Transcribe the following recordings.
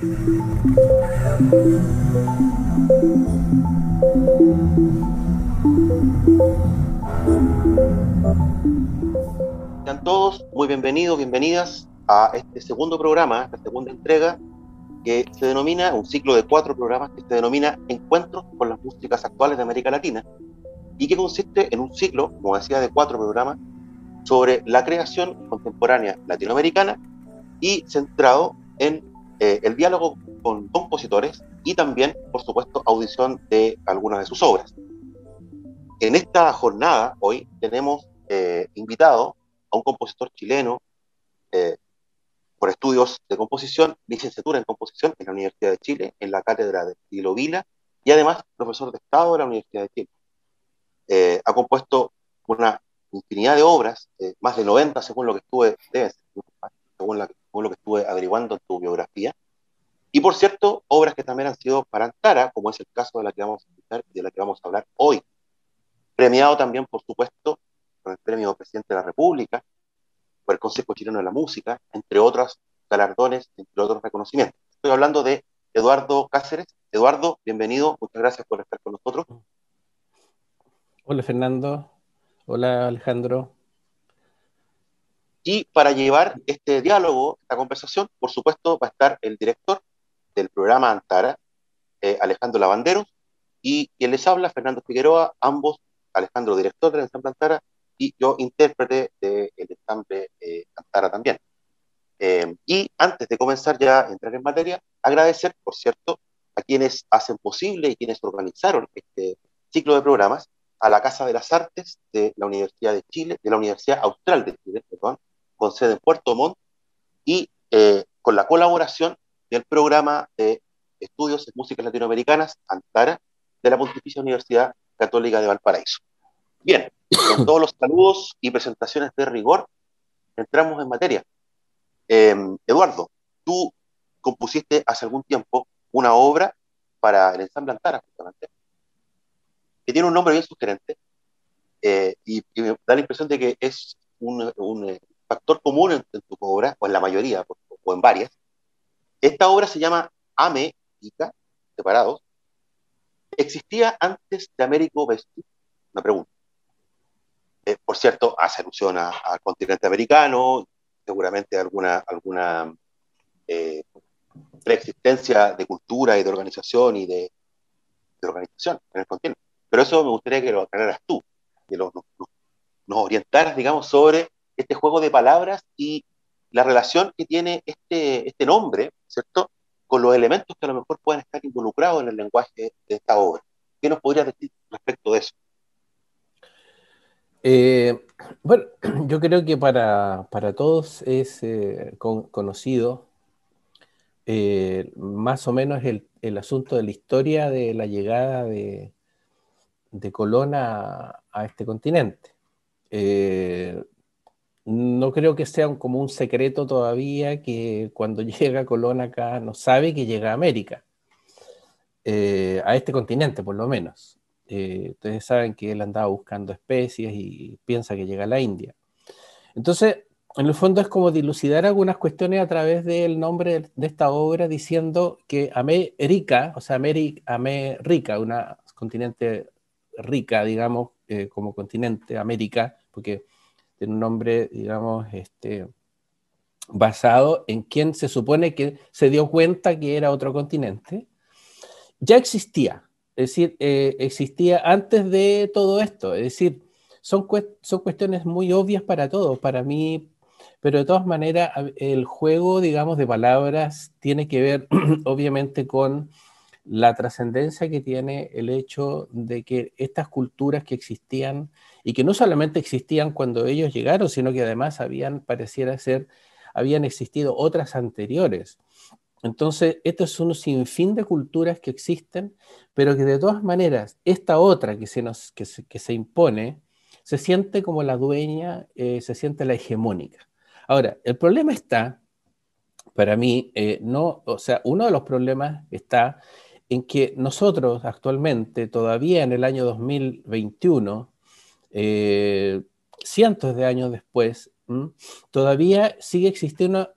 Sean todos muy bienvenidos, bienvenidas a este segundo programa, esta segunda entrega, que se denomina, un ciclo de cuatro programas que se denomina Encuentros con las músicas actuales de América Latina, y que consiste en un ciclo, como decía, de cuatro programas sobre la creación contemporánea latinoamericana y centrado en eh, el diálogo con compositores y también, por supuesto, audición de algunas de sus obras. En esta jornada, hoy, tenemos eh, invitado a un compositor chileno eh, por estudios de composición, licenciatura en composición en la Universidad de Chile, en la cátedra de Estilo Vila, y además profesor de Estado de la Universidad de Chile. Eh, ha compuesto una infinidad de obras, más de 90 según lo que estuve, según, según lo que estuve averiguando en tu biografía, y por cierto, obras que también han sido para Antara, como es el caso de la que vamos a escuchar y de la que vamos a hablar hoy. Premiado también, por supuesto, con el premio Presidente de la República, por el Consejo Chileno de la Música, entre otros galardones, entre otros reconocimientos. Estoy hablando de Eduardo Cáceres. Eduardo, bienvenido, muchas gracias por estar con nosotros. Hola Fernando, hola Alejandro. Y para llevar este diálogo, esta conversación, por supuesto, va a estar el director del programa Antara, eh, Alejandro Lavanderos, y quien les habla, Fernando Figueroa, ambos, Alejandro, director del ensamble Antara, y yo, intérprete del ensamble eh, Antara también. Eh, y antes de comenzar ya a entrar en materia, agradecer, por cierto, a quienes hacen posible y quienes organizaron este ciclo de programas, a la Casa de las Artes de la Universidad de Chile, de la Universidad Austral de Chile, perdón, con sede en Puerto Montt, y con la colaboración del programa de estudios en músicas latinoamericanas, Antara, de la Pontificia Universidad Católica de Valparaíso. Bien, con todos los saludos y presentaciones de rigor, entramos en materia. Em, Eduardo, tú compusiste hace algún tiempo una obra para el ensamble Antara, justamente, que tiene un nombre bien sugerente, eh, y, me da la impresión de que es un, un eh, factor común en, tu obra, o en la mayoría, o en varias, esta obra se llama Ame, Ica, separados. ¿Existía antes de Américo Vespucci? Una pregunta. Eh, por cierto, hace alusión al continente americano, seguramente alguna, alguna eh, preexistencia de cultura y de organización y de, organización en el continente. Pero eso me gustaría que lo aclararas tú, que nos, nos orientaras, digamos, sobre este juego de palabras y la relación que tiene este, este nombre, ¿cierto?, con los elementos que a lo mejor pueden estar involucrados en el lenguaje de esta obra. ¿Qué nos podrías decir respecto de eso? Eh, bueno, yo creo que para, todos es eh, conocido eh, más o menos el, asunto de la historia de la llegada de, de Colón a, a este continente no creo que sea como un secreto todavía que cuando llega Colón acá no sabe que llega a América, eh, a este continente por lo menos. Eh, ustedes saben que él andaba buscando especies y piensa que llega a la India. Entonces, en el fondo es como dilucidar algunas cuestiones a través del nombre de esta obra diciendo que América, o sea, América, una continente rica, digamos, eh, como continente América, porque tiene un nombre, digamos, este, basado en quien se supone que se dio cuenta que era otro continente, ya existía. Es decir, eh, existía antes de todo esto. Es decir, son, son cuestiones muy obvias para todos, para mí, pero de todas maneras el juego, digamos, de palabras tiene que ver obviamente con la trascendencia que tiene el hecho de que estas culturas que existían y que no solamente existían cuando ellos llegaron, sino que además habían, pareciera ser, habían existido otras anteriores. Entonces, esto es un sinfín de culturas que existen, pero que de todas maneras, esta otra que se, nos, que se, impone, se siente como la dueña, eh, se siente la hegemónica. Ahora, el problema está, para mí, eh, no, o sea, uno de los problemas está en que nosotros actualmente, todavía en el año 2021, eh, cientos de años después, todavía sigue existiendo,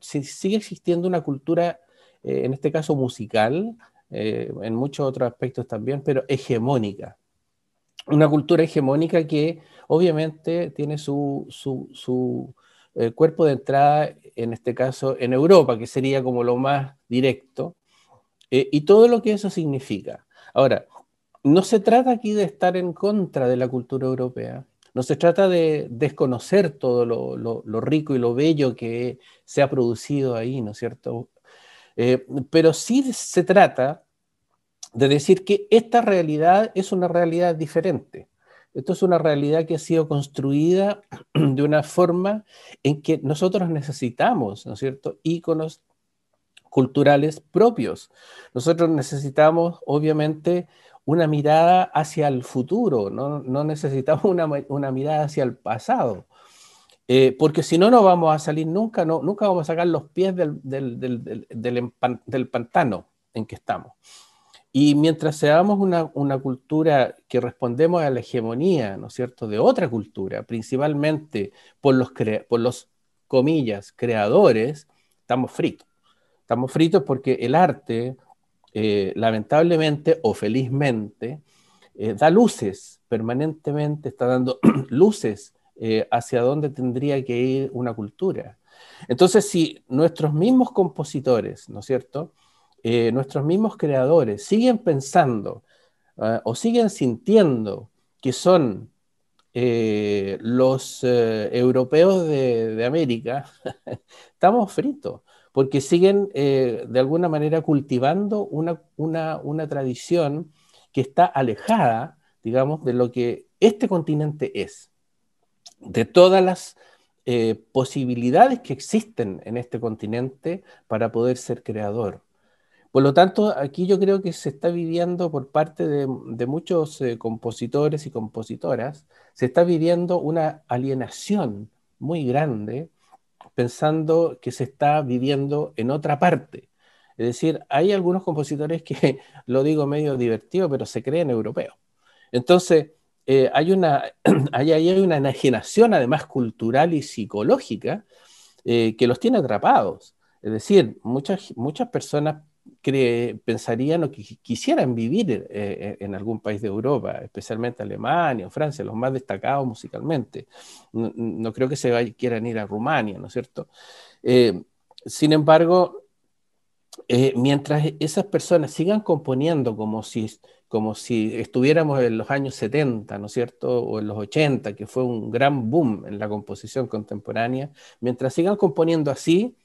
una cultura en este caso musical, en muchos otros aspectos también, pero hegemónica. Una cultura hegemónica que obviamente tiene su, cuerpo de entrada, en este caso en Europa, que sería como lo más directo, y todo lo que eso significa. Ahora, no se trata aquí de estar en contra de la cultura europea, no se trata de desconocer todo lo, rico y lo bello que se ha producido ahí, ¿no es cierto? Eh, pero sí se trata de decir que esta realidad es una realidad diferente. Esto es una realidad que ha sido construida de una forma en que nosotros necesitamos, ¿no es cierto?, íconos culturales propios. Nosotros necesitamos, obviamente, una mirada hacia el futuro, no, necesitamos una, mirada hacia el pasado. Eh, porque si no, no vamos a salir nunca, no, nunca vamos a sacar los pies del, del, pantano en que estamos. Y mientras seamos una, una, cultura que respondemos a la hegemonía, ¿no es cierto?, de otra cultura, principalmente por los, por los comillas, creadores, estamos fritos. Estamos fritos porque el arte eh, lamentablemente o felizmente, eh, da luces permanentemente, está dando luces eh, hacia dónde tendría que ir una cultura. Entonces, si nuestros mismos compositores, ¿no es cierto? nuestros mismos creadores siguen pensando ah, o siguen sintiendo que son los europeos de, de América, estamos fritos porque siguen eh, de alguna manera cultivando una, una, tradición que está alejada, digamos, de lo que este continente es, de todas las eh, posibilidades que existen en este continente para poder ser creador. Por lo tanto, aquí yo creo que se está viviendo por parte de, muchos eh, compositores y compositoras, se está viviendo una alienación muy grande pensando que se está viviendo en otra parte. Es decir, hay algunos compositores que, lo digo medio divertido, pero se creen europeos. Entonces, eh, hay, una, hay, hay, una enajenación además cultural y psicológica eh, que los tiene atrapados. Es decir, muchas, muchas personas pensarían o que quisieran vivir eh, eh, en algún país de Europa, especialmente Alemania o Francia, los más destacados musicalmente. No, creo que se quieran ir a Rumania, ¿no es cierto? Eh, sin embargo, mientras esas personas sigan componiendo como si, como si estuviéramos en los años 70, ¿no es cierto? O en los 80, que fue un gran boom en la composición contemporánea, mientras sigan componiendo así,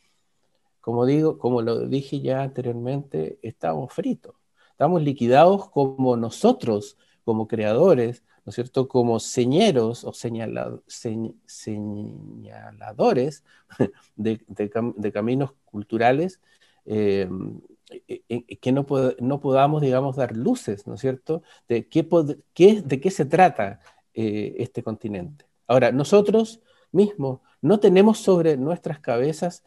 como digo, como lo dije ya anteriormente, estamos fritos, estamos liquidados como nosotros, como creadores, ¿no es cierto? Como señeros o señaladores de, caminos culturales eh, eh, eh, que no, podamos, digamos, dar luces, ¿no es cierto? De qué se trata este continente. Ahora, nosotros mismos no tenemos sobre nuestras cabezas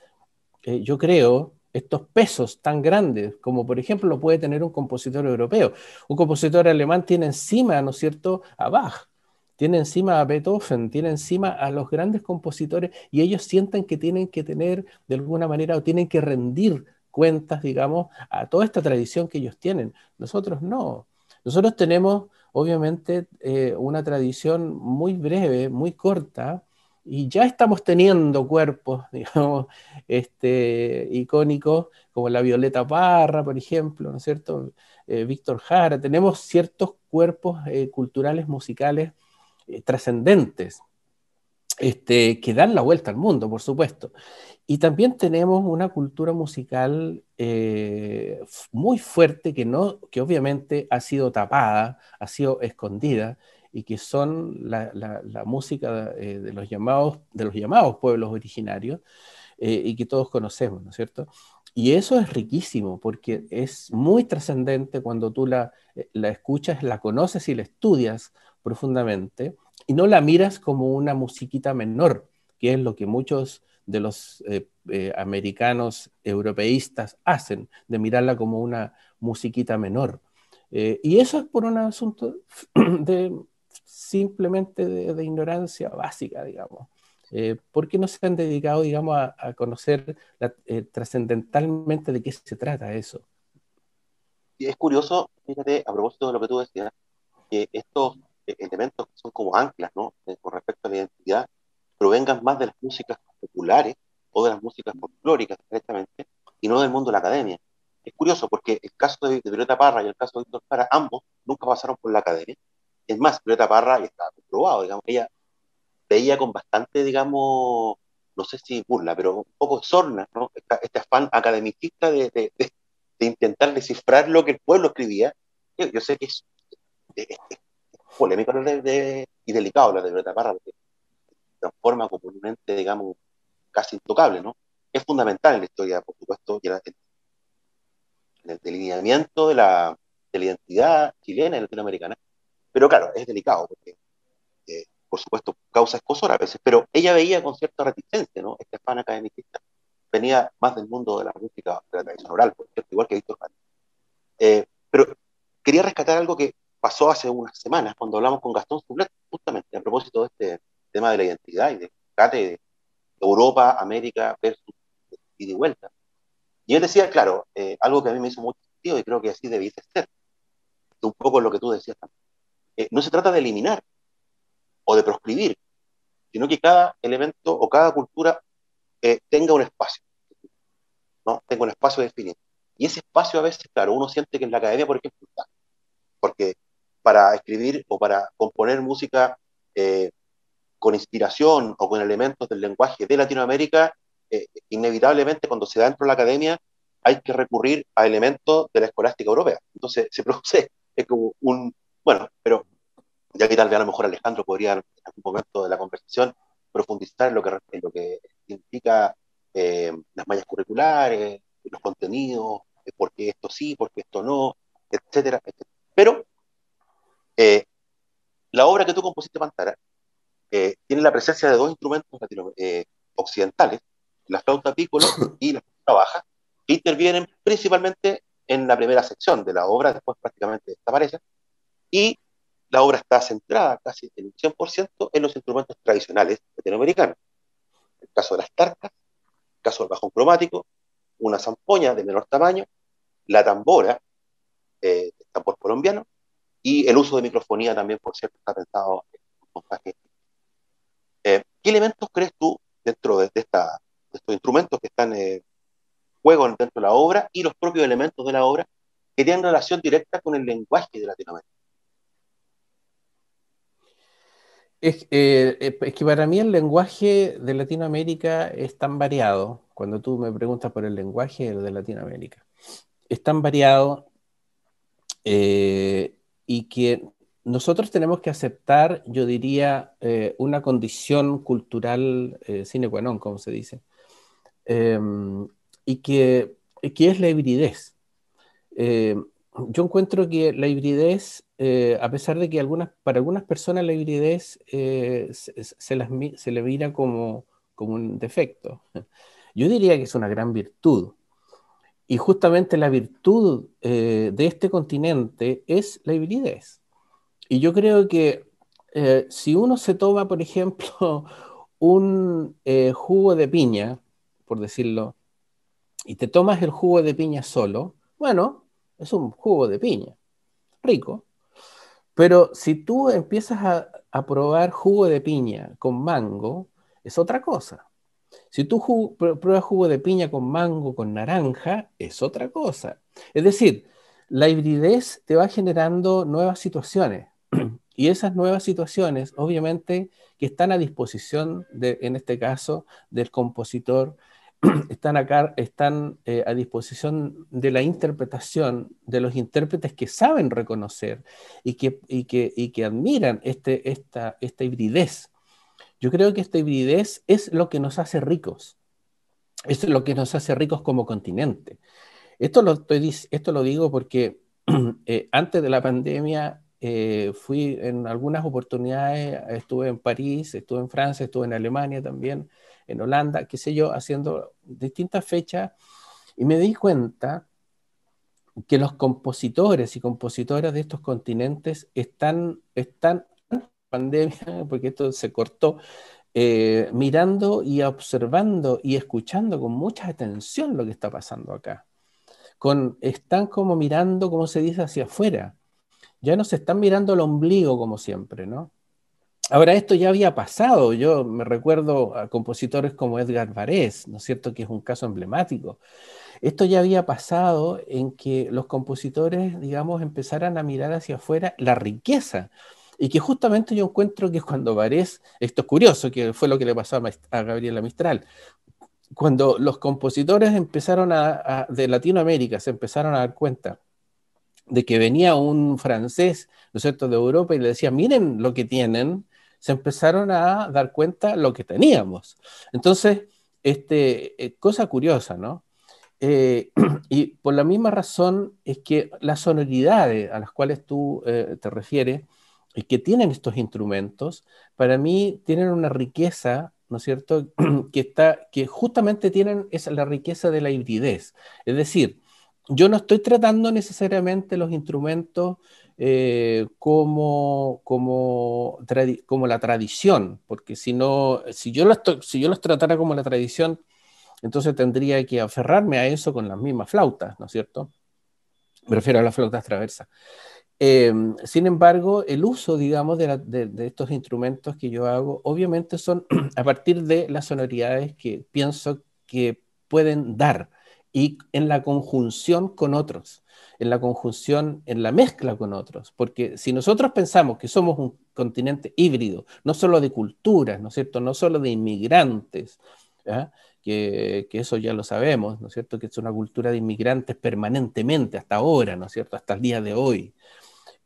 eh, yo creo, estos pesos tan grandes, como por ejemplo lo puede tener un compositor europeo. Un compositor alemán tiene encima, ¿no es cierto?, a Bach, tiene encima a Beethoven, tiene encima a los grandes compositores y ellos sienten que tienen que tener de alguna manera o tienen que rendir cuentas, digamos, a toda esta tradición que ellos tienen. Nosotros no. Nosotros tenemos, obviamente, eh, una tradición muy breve, muy corta, y ya estamos teniendo cuerpos, digamos, este, icónicos, como la Violeta Parra, por ejemplo, ¿no es cierto? Eh, Víctor Jara, tenemos ciertos cuerpos eh, culturales, musicales eh, trascendentes, este, que dan la vuelta al mundo, por supuesto. Y también tenemos una cultura musical muy fuerte que, no, que obviamente ha sido tapada, ha sido escondida, y que son la, música eh, de, los llamados, de los llamados pueblos originarios eh, y que todos conocemos, ¿no es cierto? Y eso es riquísimo porque es muy trascendente cuando tú la, eh, la escuchas, la conoces y la estudias profundamente y no la miras como una musiquita menor, que es lo que muchos de los americanos europeístas hacen, de mirarla como una musiquita menor. y eso es por un asunto de, simplemente de, ignorancia básica, digamos. Eh, ¿Por qué no se han dedicado, digamos, a, conocer eh, trascendentalmente de qué se trata eso? es curioso, fíjate, a propósito de lo que tú decías, que estos elementos que son como anclas, ¿no? con respecto a la identidad, provengan más de las músicas populares o de las músicas folclóricas, directamente, y no del mundo de la academia. Es curioso porque el caso de, Violeta Parra y el caso de Víctor Jara, ambos nunca pasaron por la academia. Es más, Violeta Parra, y está comprobado, digamos, ella veía con bastante, digamos, no sé si burla, pero un poco sorna, ¿no? Este, afán academicista de, de, intentar descifrar lo que el pueblo escribía. Yo, sé que es, polémico y delicado la de Violeta Parra, porque se transforma comúnmente, digamos, casi intocable, ¿no? Es fundamental en la historia, por supuesto, y en, el delineamiento de la, de la identidad chilena y latinoamericana. Pero claro, es delicado, porque, eh, por supuesto, causa escosor a veces, pero ella veía con cierta reticencia, ¿no? Este afán academicista venía más del mundo de la música, de la tradición oral, por cierto, igual que Víctor. Eh, pero quería rescatar algo que pasó hace unas semanas, cuando hablamos con Gastón Sublet, justamente a propósito de este tema de la identidad y de, de Europa, América versus y de vuelta. Y él decía, claro, eh, algo que a mí me hizo mucho sentido y creo que así debiese ser, un poco lo que tú decías también. Eh, no se trata de eliminar o de proscribir, sino que cada elemento o cada cultura eh, tenga un espacio, ¿no? Tenga un espacio definido. Y ese espacio a veces, claro, uno siente que en la academia, por ejemplo, está. Porque para escribir o para componer música con inspiración o con elementos del lenguaje de Latinoamérica, eh, inevitablemente cuando se da dentro de la academia hay que recurrir a elementos de la escolástica europea. Entonces se produce es como un, bueno, pero ya que tal vez a lo mejor Alejandro podría en algún momento de la conversación profundizar en lo que, en lo que significa eh, las mallas curriculares, los contenidos, eh, por qué esto sí, por qué esto no, etcétera, etcétera. Pero la obra que tú compusiste, Pantara, eh, tiene la presencia de dos instrumentos eh, occidentales, la flauta piccolo y la flauta baja, que intervienen principalmente en la primera sección de la obra, después prácticamente desaparecen, y la obra está centrada casi en un 100% en los instrumentos tradicionales latinoamericanos. El caso de las tarcas, el caso del bajón cromático, una zampoña de menor tamaño, la tambora, eh, tambor colombiano, y el uso de microfonía también, por cierto, está pensado en un montaje eh, ¿Qué elementos crees tú dentro de, estos instrumentos que están en juego dentro de la obra y los propios elementos de la obra que tienen relación directa con el lenguaje de Latinoamérica? Es, eh, es, que para mí el lenguaje de Latinoamérica es tan variado, cuando tú me preguntas por el lenguaje de Latinoamérica, es tan variado y que nosotros tenemos que aceptar, yo diría, eh, una condición cultural eh, sine qua non, como se dice, em, y que, es la hibridez. Eh, yo encuentro que la hibridez, a pesar de que algunas, para algunas personas la hibridez se, las, se, le mira como, como un defecto, yo diría que es una gran virtud. Y justamente la virtud de este continente es la hibridez. Y yo creo que eh, si uno se toma, por ejemplo, un eh, jugo de piña, por decirlo, y te tomas el jugo de piña solo, bueno, es un jugo de piña, rico. Pero si tú empiezas a, probar jugo de piña con mango, es otra cosa. Si tú pruebas jugo de piña con mango, con naranja, es otra cosa. Es decir, la hibridez te va generando nuevas situaciones. Y esas nuevas situaciones, obviamente, que están a disposición, de, en este caso, del compositor, están acá, están eh, a disposición de la interpretación de los intérpretes que saben reconocer y que, y que, y que admiran este, esta, esta hibridez. Yo creo que esta hibridez es lo que nos hace ricos. Es lo que nos hace ricos como continente. Esto lo, estoy, esto lo digo porque eh, antes de la pandemia eh, fui en algunas oportunidades, estuve en París, estuve en Francia, estuve en Alemania también, en Holanda, qué sé yo, haciendo distintas fechas y me di cuenta que los compositores y compositoras de estos continentes están, están pandemia, porque esto se cortó, eh, mirando y observando y escuchando con mucha atención lo que está pasando acá. Están como mirando, como se dice, hacia afuera. Ya no se están mirando el ombligo como siempre, ¿no? Ahora, esto ya había pasado. Yo me recuerdo a compositores como Edgar Varese, ¿no es cierto? Que es un caso emblemático. Esto ya había pasado en que los compositores, digamos, empezaran a mirar hacia afuera la riqueza. Y que justamente yo encuentro que cuando Varese, esto es curioso, que fue lo que le pasó a, Gabriela Mistral, cuando los compositores empezaron a, de Latinoamérica se empezaron a dar cuenta de que venía un francés, ¿no es cierto?, de Europa y le decía, miren lo que tienen, se empezaron a dar cuenta lo que teníamos. Entonces, este, eh, cosa curiosa, ¿no? Eh, y por la misma razón es que las sonoridades a las cuales tú eh, te refieres y que tienen estos instrumentos, para mí tienen una riqueza, ¿no es cierto?, que, está, que justamente tienen esa, la riqueza de la hibridez. Es decir, yo no estoy tratando necesariamente los instrumentos eh, como, como, la tradición, porque si, no, si, yo los, si yo tratara como la tradición, entonces tendría que aferrarme a eso con las mismas flautas, ¿no es cierto? Me refiero a las flautas traversas. Eh, sin embargo, el uso, digamos, de, estos instrumentos que yo hago, obviamente son a partir de las sonoridades que pienso que pueden dar y en la conjunción con otros en la conjunción, en la mezcla con otros, porque si nosotros pensamos que somos un continente híbrido, no solo de culturas, ¿no es cierto?, no solo de inmigrantes, que, eso ya lo sabemos, ¿no es cierto?, que es una cultura de inmigrantes permanentemente hasta ahora, ¿no es cierto?, hasta el día de hoy.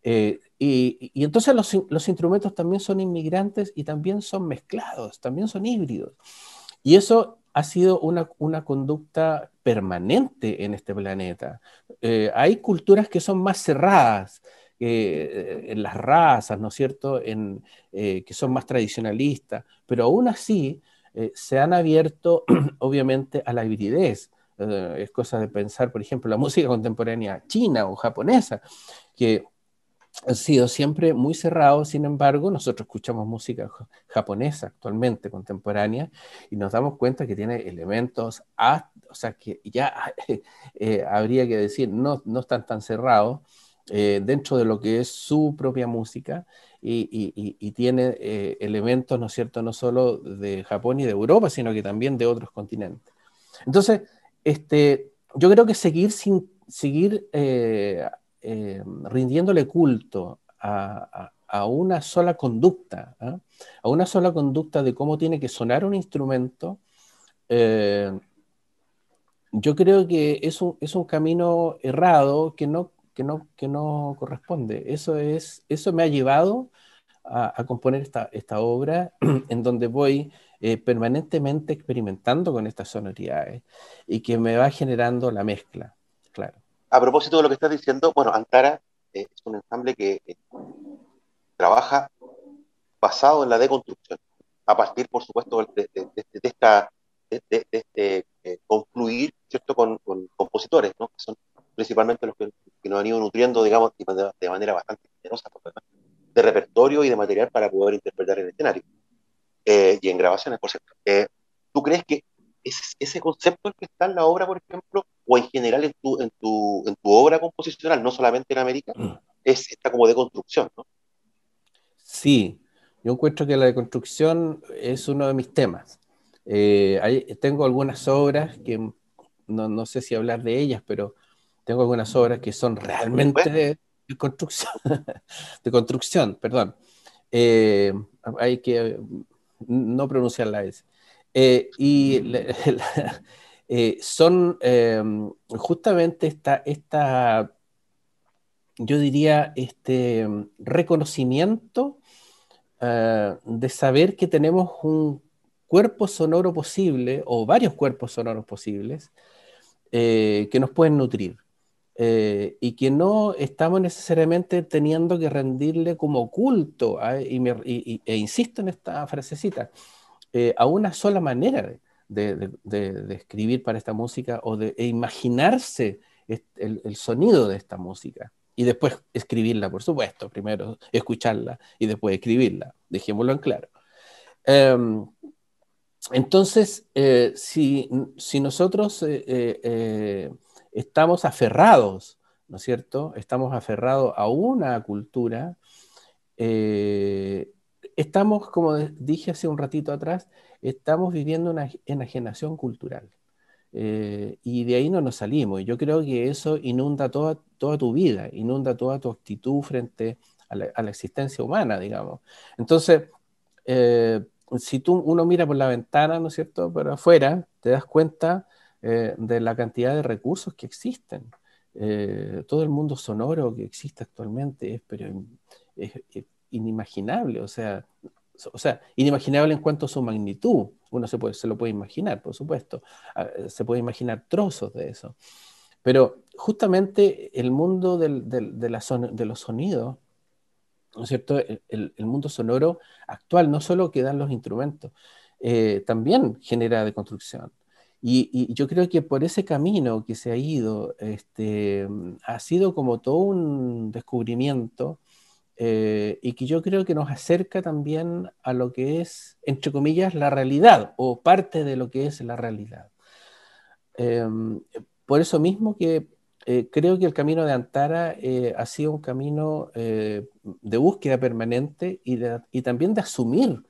Eh, y, entonces los, los instrumentos también son inmigrantes y también son mezclados, también son híbridos. Y eso ha sido una, una conducta permanente en este planeta. Eh, hay culturas que son más cerradas, eh, en las razas, ¿no es cierto?, en, eh, que son más tradicionalistas, pero aún así se han abierto, obviamente, a la hibridez. es cosa de pensar, por ejemplo, la música contemporánea china o japonesa, que han sido siempre muy cerrados, sin embargo, nosotros escuchamos música japonesa actualmente, contemporánea, y nos damos cuenta que tiene elementos, o sea, que ya eh, habría que decir, no, no están tan cerrados eh, dentro de lo que es su propia música, y, tiene eh, elementos, ¿no es cierto?, no solo de Japón y de Europa, sino que también de otros continentes. Entonces, este, yo creo que seguir sin seguir rindiéndole culto a, una sola conducta, ¿ah? a una sola conducta de cómo tiene que sonar un instrumento, eh, yo creo que es un, es un camino errado que no, que no, que no corresponde. Eso, es, eso me ha llevado a, componer esta, esta, obra en donde voy eh, permanentemente experimentando con estas sonoridades y que me va generando la mezcla, claro a propósito de lo que estás diciendo, bueno, Antara eh, es un ensamble que eh, trabaja basado en la deconstrucción, a partir, por supuesto, de, esta, de, este eh, concluir, ¿cierto?, con, compositores, ¿no?, que son principalmente los que, nos han ido nutriendo, digamos, de, manera bastante generosa, de repertorio y de material para poder interpretar en el escenario. y en grabaciones, por cierto. ¿Tú crees que ese, ese concepto que está en la obra, por ejemplo, o en general en tu, en tu, en tu obra composicional, no solamente en América, mm. es esta como de construcción, ¿no? Sí, yo encuentro que la deconstrucción es uno de mis temas. Eh, tengo algunas obras que no, no, sé si hablar de ellas, pero tengo algunas obras que son realmente de, construcción, de construcción, perdón. Eh, hay que no pronunciar la S. Eh, y eh, son em, justamente esta, esta, yo diría, este em, reconocimiento eh, de saber que tenemos un cuerpo sonoro posible o varios cuerpos sonoros posibles que nos pueden nutrir. y que no estamos necesariamente teniendo que rendirle como culto, y, e insisto en esta frasecita, eh, a una sola manera de, escribir para esta música o de e imaginarse el, sonido de esta música y después escribirla, por supuesto, primero escucharla y después escribirla, dejémoslo en claro. Em, entonces, eh, si, nosotros estamos aferrados, ¿no es cierto? Estamos aferrados a una cultura, estamos, como dije hace un ratito atrás, estamos viviendo una enajenación cultural. Eh, y de ahí no nos salimos. Y yo creo que eso inunda toda, toda tu vida, inunda toda tu actitud frente a la, existencia humana, digamos. Entonces, eh, si tú uno mira por la ventana, ¿no es cierto? Pero afuera, te das cuenta eh, de la cantidad de recursos que existen. todo el mundo sonoro que existe actualmente es, pero es inimaginable. O sea, o sea, inimaginable en cuanto a su magnitud. Uno se, puede, se lo puede imaginar, por supuesto. Ah, se puede imaginar trozos de eso. Pero justamente el mundo del, de, los sonidos, ¿no es cierto? El, mundo sonoro actual no solo quedan los instrumentos, eh, también genera deconstrucción. Y, y, yo creo que por ese camino que se ha ido, este, ha sido como todo un descubrimiento eh, y que yo creo que nos acerca también a lo que es, entre comillas, la realidad o parte de lo que es la realidad. Em, por eso mismo que eh, creo que el camino de Antara eh, ha sido un camino de búsqueda permanente y, y, también de asumir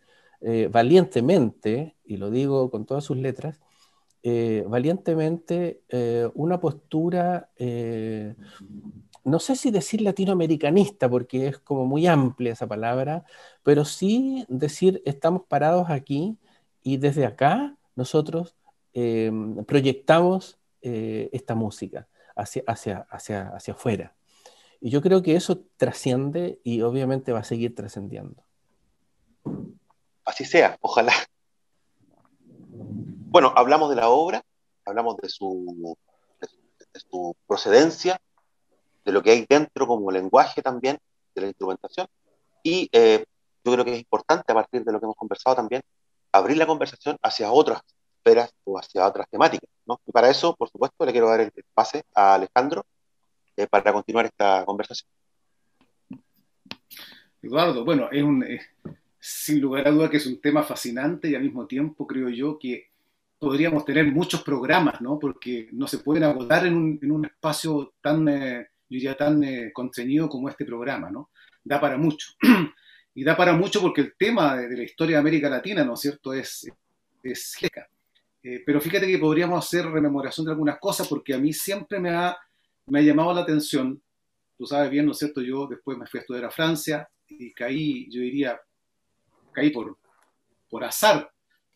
valientemente, y lo digo con todas sus letras, valientemente una postura no sé si decir latinoamericanista, porque es como muy amplia esa palabra, pero sí decir estamos parados aquí y desde acá nosotros em, proyectamos eh, esta música hacia, hacia, hacia, hacia afuera. Y yo creo que eso trasciende y obviamente va a seguir trascendiendo. Así sea, ojalá. Bueno, hablamos de la obra, hablamos de su, de su procedencia, de lo que hay dentro como lenguaje también de la instrumentación. Y eh, yo creo que es importante, a partir de lo que hemos conversado también, abrir la conversación hacia otras esferas o hacia otras temáticas. ¿no? Y para eso, por supuesto, le quiero dar el pase a Alejandro eh, para continuar esta conversación. Eduardo, bueno, es un, sin lugar a duda que es un tema fascinante y al mismo tiempo creo yo que podríamos tener muchos programas, ¿no? Porque no se pueden agotar en un, en un espacio tan eh, yo diría, tan eh, contenido como este programa, ¿no? Da para mucho. y da para mucho porque el tema de, la historia de América Latina, ¿no es cierto?, es, es eh, pero fíjate que podríamos hacer rememoración de algunas cosas porque a mí siempre me ha, me ha llamado la atención, tú sabes bien, ¿no es cierto?, yo después me fui a estudiar a Francia y caí, yo diría, caí por, por azar,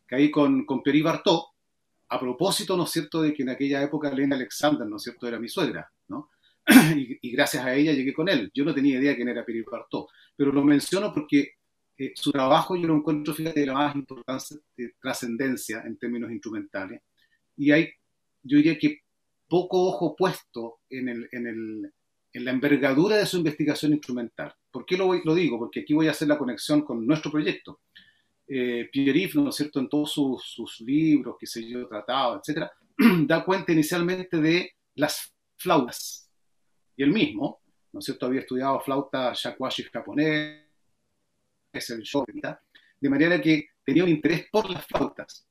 caí con, con Pierre Bartot, a propósito, ¿no es cierto?, de que en aquella época Elena Alexander, ¿no es cierto?, era mi suegra, ¿no? Y, gracias a ella llegué con él. Yo no tenía idea quién era Pierre Bartot, pero lo menciono porque eh, su trabajo yo lo encuentro, fíjate, de la más importante trascendencia en términos instrumentales. Y hay, yo diría que poco ojo puesto en, el, en, el, en la envergadura de su investigación instrumental. ¿Por qué lo, lo digo? Porque aquí voy a hacer la conexión con nuestro proyecto. Eh, Pierre-Yves, ¿no es cierto?, en todos sus, sus libros, que se yo, tratado, etcétera, da cuenta inicialmente de las flautas, y él mismo, ¿no es cierto?, había estudiado flauta shakuhachi japonés, es el show, de manera que tenía un interés por las flautas,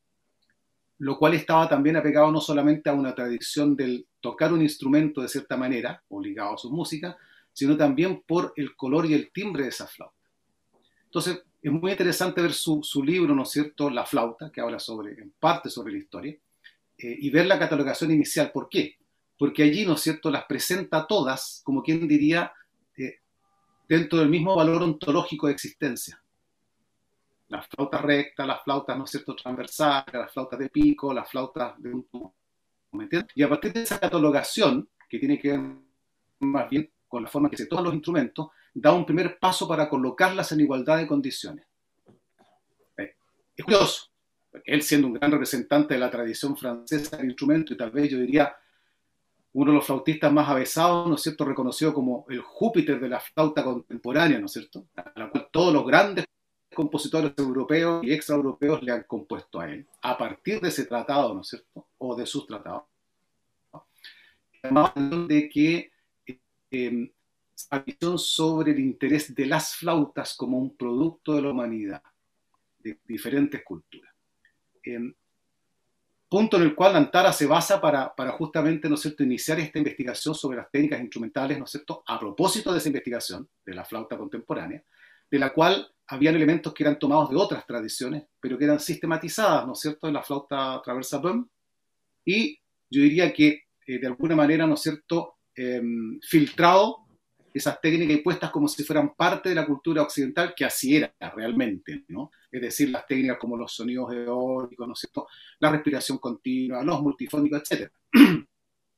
lo cual estaba también apegado no solamente a una tradición del tocar un instrumento de cierta manera, o ligado a su música, sino también por el color y el timbre de esa flauta. Entonces, es muy interesante ver su, libro, ¿no es cierto?, La flauta, que habla sobre, en parte sobre la historia, eh, y ver la catalogación inicial. ¿Por qué? Porque allí, ¿no es cierto?, las presenta todas, como quien diría, eh, dentro del mismo valor ontológico de existencia. Las flautas rectas, las flautas, ¿no es cierto?, transversales, las flautas de pico, las flautas de un tubo. Y a partir de esa catalogación, que tiene que ver más bien con la forma que se toman los instrumentos, da un primer paso para colocarlas en igualdad de condiciones. Eh, es curioso, porque él siendo un gran representante de la tradición francesa del instrumento, y tal vez yo diría uno de los flautistas más avesados, ¿no es cierto?, reconocido como el Júpiter de la flauta contemporánea, ¿no es cierto?, a la cual todos los grandes compositores europeos y extraeuropeos le han compuesto a él, a partir de ese tratado, ¿no es cierto?, o de sus tratados. de que eh, sobre el interés de las flautas como un producto de la humanidad, de diferentes culturas. Punto en el cual Antara se basa para, para, justamente, ¿no es cierto?, iniciar esta investigación sobre las técnicas instrumentales, ¿no es cierto?, a propósito de esa investigación de la flauta contemporánea, de la cual habían elementos que eran tomados de otras tradiciones, pero que eran sistematizadas, ¿no es cierto?, en la flauta traversa Böhm, y yo diría que, eh, de alguna manera, ¿no es cierto?, em, filtrado esas técnicas y puestas como si fueran parte de la cultura occidental, que así era realmente, ¿no? Es decir, las técnicas como los sonidos eólicos, ¿no es cierto?, la respiración continua, los multifónicos, etc.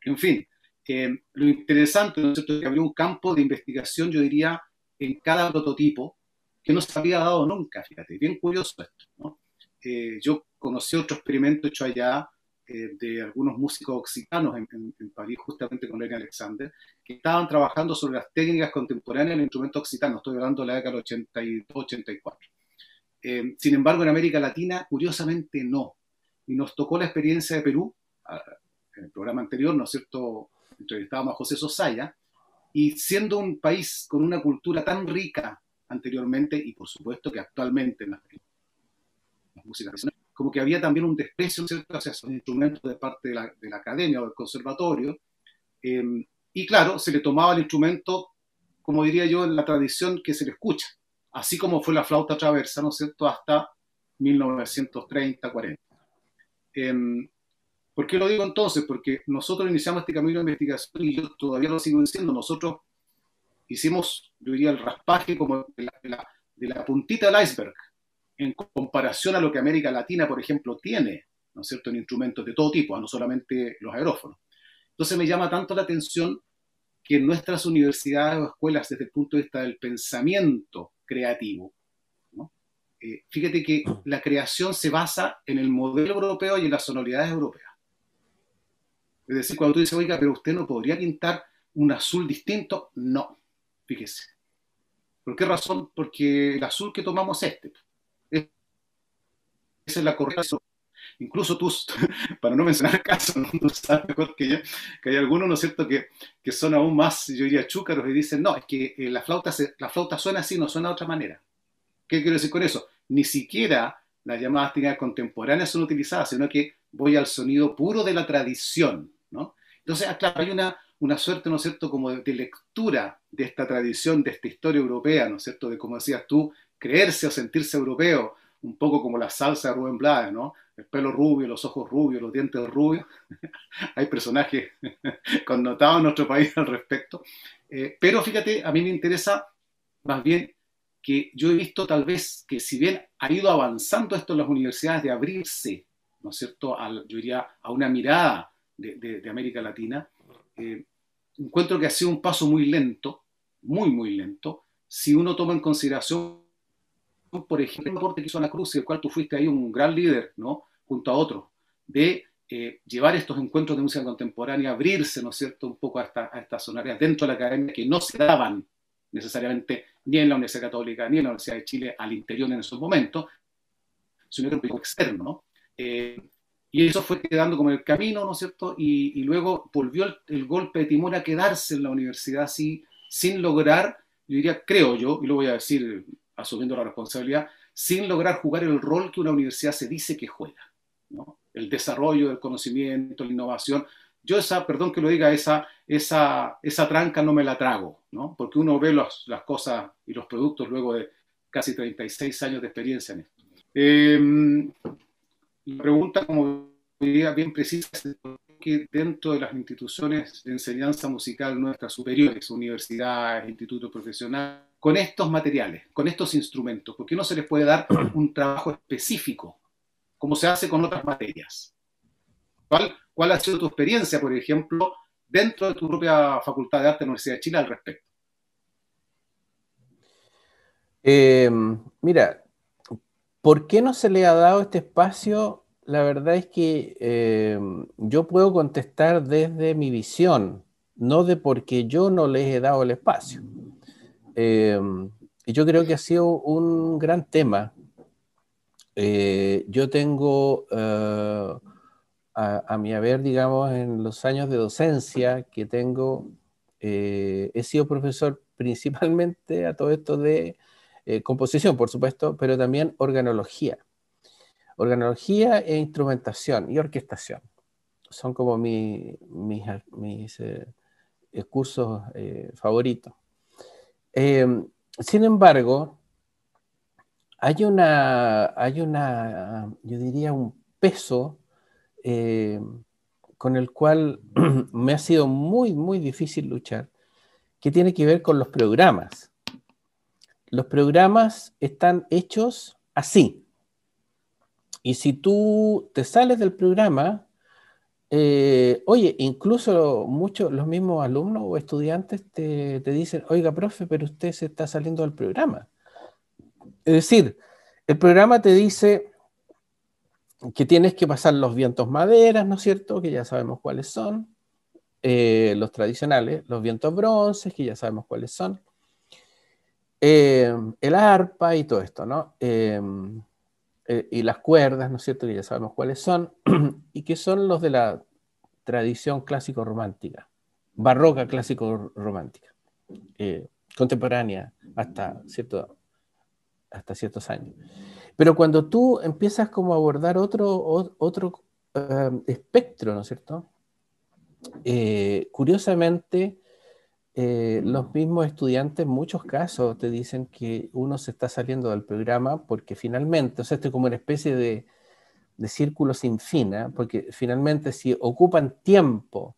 en fin, em, lo interesante, ¿no es cierto?, es que abrió un campo de investigación, yo diría, en cada prototipo, que no se había dado nunca, fíjate, bien curioso esto, ¿no? Eh, yo conocí otro experimento hecho allá eh, de algunos músicos occitanos en, París, justamente con Lenny Alexander, que estaban trabajando sobre las técnicas contemporáneas del instrumento occitano, estoy hablando de la década del 82-84. Eh, sin embargo, en América Latina, curiosamente no. Y nos tocó la experiencia de Perú, en el programa anterior, ¿no es cierto? Entrevistábamos a José Sosaya, y siendo un país con una cultura tan rica anteriormente y por supuesto que actualmente en las, músicas como que había también un desprecio hacia esos instrumentos de parte de la, de la academia o del conservatorio. Eh, y claro, se le tomaba el instrumento, como diría yo, en la tradición que se le escucha, así como fue la flauta traversa, ¿no es cierto?, hasta 1930, 40. Eh, ¿Por qué lo digo entonces? Porque nosotros iniciamos este camino de investigación y yo todavía lo sigo diciendo, nosotros hicimos, yo diría, el raspaje como de la, puntita del iceberg en comparación a lo que América Latina, por ejemplo, tiene, ¿no es cierto?, en instrumentos de todo tipo, no solamente los aerófonos. Entonces me llama tanto la atención que en nuestras universidades o escuelas, desde el punto de vista del pensamiento creativo, eh, fíjate que la creación se basa en el modelo europeo y en las sonoridades europeas. Es decir, cuando tú dices, oiga, pero usted no podría pintar un azul distinto, no. Fíjese. ¿Por qué razón? Porque el azul que tomamos es este. Esa es la correcta. Incluso tú, para no mencionar casos, tú sabes mejor que yo, que hay algunos, ¿no es cierto?, que, que son aún más, yo diría, chúcaros y dicen, no, es que eh, la, flauta la flauta suena así, no suena de otra manera. ¿Qué quiero decir con eso? Ni siquiera las llamadas técnicas contemporáneas son utilizadas, sino que voy al sonido puro de la tradición, ¿no? Entonces, ah, claro, hay una, una suerte, ¿no es cierto?, como de, lectura de esta tradición, de esta historia europea, ¿no es cierto?, de como decías tú, creerse o sentirse europeo, un poco como la salsa de Rubén Blades, ¿no? El pelo rubio, los ojos rubios, los dientes rubios. Hay personajes connotados en nuestro país al respecto. Eh, pero fíjate, a mí me interesa más bien que yo he visto tal vez que si bien ha ido avanzando esto en las universidades de abrirse, ¿no es cierto?, yo diría a una mirada de, de América Latina, eh, encuentro que ha sido un paso muy lento, muy, muy lento, si uno toma en consideración, por ejemplo, el deporte que hizo Ana Cruz, el cual tú fuiste ahí un gran líder, ¿no? Junto a otros, de eh, llevar estos encuentros de música contemporánea, abrirse, ¿no es cierto?, un poco a, esta, a estas áreas dentro de la academia que no se daban necesariamente ni en la Universidad Católica ni en la Universidad de Chile al interior en esos momentos, sino que un poco externo, ¿no? Eh, y eso fue quedando como el camino, ¿no es cierto? Y, luego volvió el, golpe de timón a quedarse en la universidad así, sin lograr, yo diría, creo yo, y lo voy a decir asumiendo la responsabilidad, sin lograr jugar el rol que una universidad se dice que juega, ¿no? El desarrollo del conocimiento, la innovación. Yo esa, perdón que lo diga, esa, esa, esa tranca no me la trago, ¿no? Porque uno ve las cosas y los productos luego de casi 36 años de experiencia en esto. Eh, la pregunta, como diría bien precisa, es que dentro de las instituciones de enseñanza musical nuestras superiores, universidades, institutos profesionales, con estos materiales, con estos instrumentos, ¿por qué no se les puede dar un trabajo específico, como se hace con otras materias? ¿Cuál, cuál ha sido tu experiencia, por ejemplo, dentro de tu propia Facultad de Arte de la Universidad de Chile al respecto? Eh, mira, ¿Por qué no se le ha dado este espacio? La verdad es que eh, yo puedo contestar desde mi visión, no de porque yo no les he dado el espacio. Eh, yo creo que ha sido un gran tema. Eh, yo tengo a, a, mi haber, digamos, en los años de docencia que tengo, he sido profesor principalmente a todo esto de eh, composición, por supuesto, pero también organología. Organología e instrumentación y orquestación. Son como mis, eh, cursos favoritos. Sin embargo, hay una, hay una, yo diría, un peso con el cual me ha sido muy, muy difícil luchar, que tiene que ver con los programas. Los programas están hechos así. Y si tú te sales del programa, eh, oye, incluso muchos, los mismos alumnos o estudiantes te, te dicen, oiga, profe, pero usted se está saliendo del programa. Es decir, el programa te dice, que tienes que pasar los vientos maderas, ¿no es cierto? Que ya sabemos cuáles son. Eh, los tradicionales, los vientos bronces, que ya sabemos cuáles son. Eh, el arpa y todo esto, ¿no? Eh, y las cuerdas, ¿no es cierto? Que ya sabemos cuáles son. y que son los de la tradición clásico-romántica, barroca clásico-romántica, contemporánea hasta, cierto, hasta ciertos años. Pero cuando tú empiezas como a abordar otro, otro eh, espectro, ¿no es cierto? Eh, curiosamente, eh, los mismos estudiantes en muchos casos te dicen que uno se está saliendo del programa porque finalmente, o sea, esto es como una especie de, de círculo sin fin, ¿ah? porque finalmente si ocupan tiempo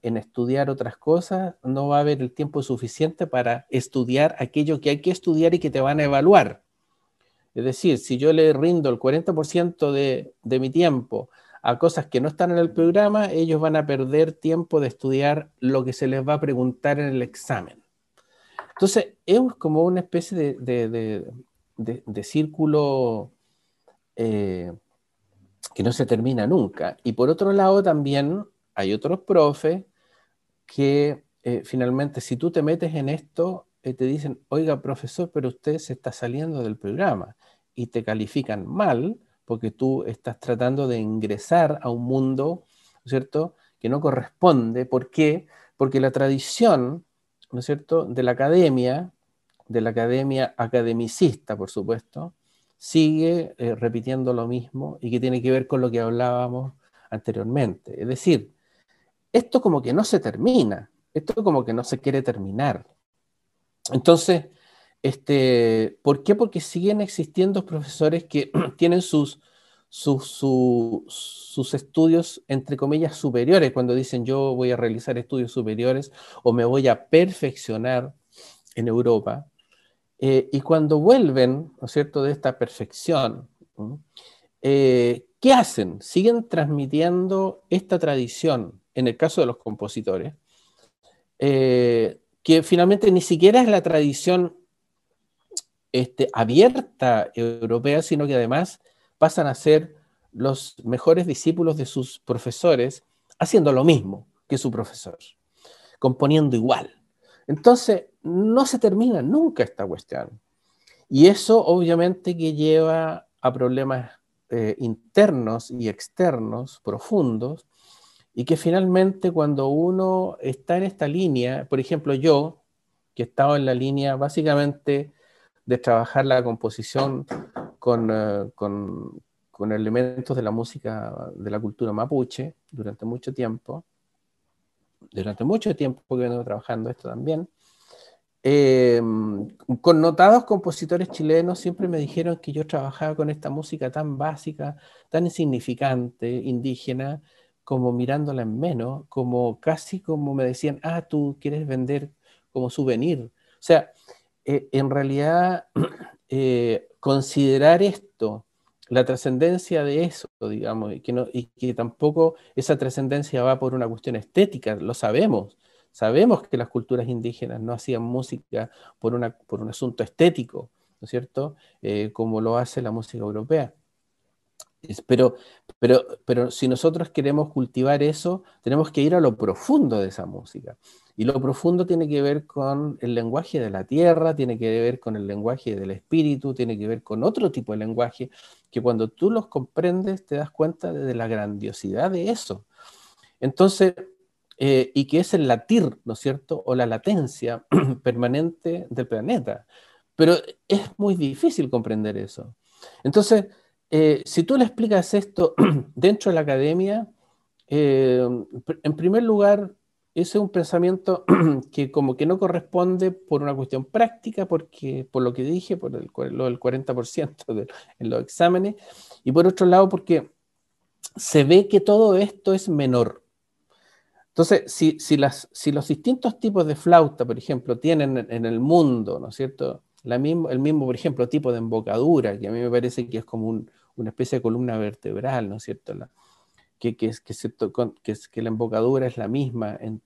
en estudiar otras cosas, no va a haber el tiempo suficiente para estudiar aquello que hay que estudiar y que te van a evaluar. Es decir, si yo le rindo el 40% de, de mi tiempo a cosas que no están en el programa, ellos van a perder tiempo de estudiar lo que se les va a preguntar en el examen. Entonces, es como una especie de, círculo eh, que no se termina nunca. Y por otro lado, también hay otros profes que eh, finalmente, si tú te metes en esto, eh, te dicen, oiga, profesor, pero usted se está saliendo del programa y te califican mal porque tú estás tratando de ingresar a un mundo, cierto?, que no corresponde. ¿Por qué? Porque la tradición, ¿no es cierto?, de la academia, de la academia academicista, por supuesto, sigue eh, repitiendo lo mismo y que tiene que ver con lo que hablábamos anteriormente. Es decir, esto como que no se termina, esto como que no se quiere terminar. Entonces, este, ¿Por qué? Porque siguen existiendo profesores que tienen sus, estudios, entre comillas, superiores, cuando dicen yo voy a realizar estudios superiores o me voy a perfeccionar en Europa. Eh, y cuando vuelven, ¿no es cierto?, de esta perfección, eh, ¿qué hacen? Siguen transmitiendo esta tradición, en el caso de los compositores, eh, que finalmente ni siquiera es la tradición este, abierta europea, sino que además pasan a ser los mejores discípulos de sus profesores, haciendo lo mismo que su profesor, componiendo igual. Entonces, no se termina nunca esta cuestión. Y eso obviamente que lleva a problemas eh, internos y externos profundos, y que finalmente cuando uno está en esta línea, por ejemplo yo, que he estado en la línea básicamente de trabajar la composición con, eh, con, con, elementos de la música de la cultura mapuche durante mucho tiempo. Durante mucho tiempo que vengo trabajando esto también. Eh, connotados compositores chilenos siempre me dijeron que yo trabajaba con esta música tan básica, tan insignificante, indígena, como mirándola en menos, como casi como me decían, ah, tú quieres vender como souvenir. O sea, eh, en realidad eh, considerar esto, la trascendencia de eso, digamos, y que, no, y que tampoco esa trascendencia va por una cuestión estética, lo sabemos. Sabemos que las culturas indígenas no hacían música por, un asunto estético, ¿no es cierto? Eh, como lo hace la música europea. Pero, pero, pero si nosotros queremos cultivar eso, tenemos que ir a lo profundo de esa música. Y lo profundo tiene que ver con el lenguaje de la tierra, tiene que ver con el lenguaje del espíritu, tiene que ver con otro tipo de lenguaje que cuando tú los comprendes te das cuenta de la grandiosidad de eso. Entonces, eh, y que es el latir, ¿no es cierto? O la latencia permanente del planeta. pero es muy difícil comprender eso. Entonces, eh, si tú le explicas esto dentro de la academia, eh, en primer lugar, ese es un pensamiento que como que no corresponde por una cuestión práctica, porque por lo que dije, por el, lo del 40% en los exámenes, y por otro lado, porque se ve que todo esto es menor. Entonces, si, si los distintos tipos de flauta, por ejemplo, tienen en el mundo, ¿no es cierto? El mismo, por ejemplo, tipo de embocadura, que a mí me parece que es como una especie de columna vertebral, ¿no es cierto? La, que, que, que, la embocadura es la misma en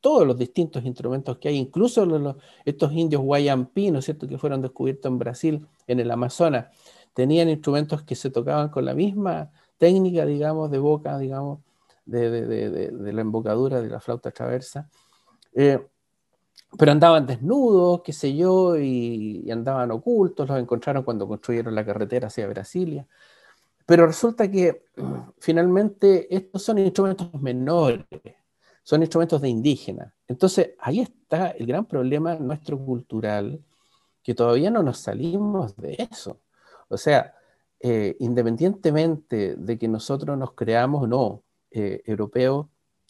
todos los distintos instrumentos que hay, incluso los, estos indios Guayampi, ¿no es cierto?, que fueron descubiertos en Brasil, en el Amazonas, tenían instrumentos que se tocaban con la misma técnica, digamos, de boca, digamos, de, la embocadura de la flauta traversa. Eh, pero andaban desnudos, qué sé yo, y, andaban ocultos, los encontraron cuando construyeron la carretera hacia Brasilia. Pero resulta que finalmente estos son instrumentos menores, son instrumentos de indígenas. Entonces ahí está el gran problema nuestro cultural, que todavía no nos salimos de eso. O sea, eh, independientemente de que nosotros nos creamos o no eh, europeos,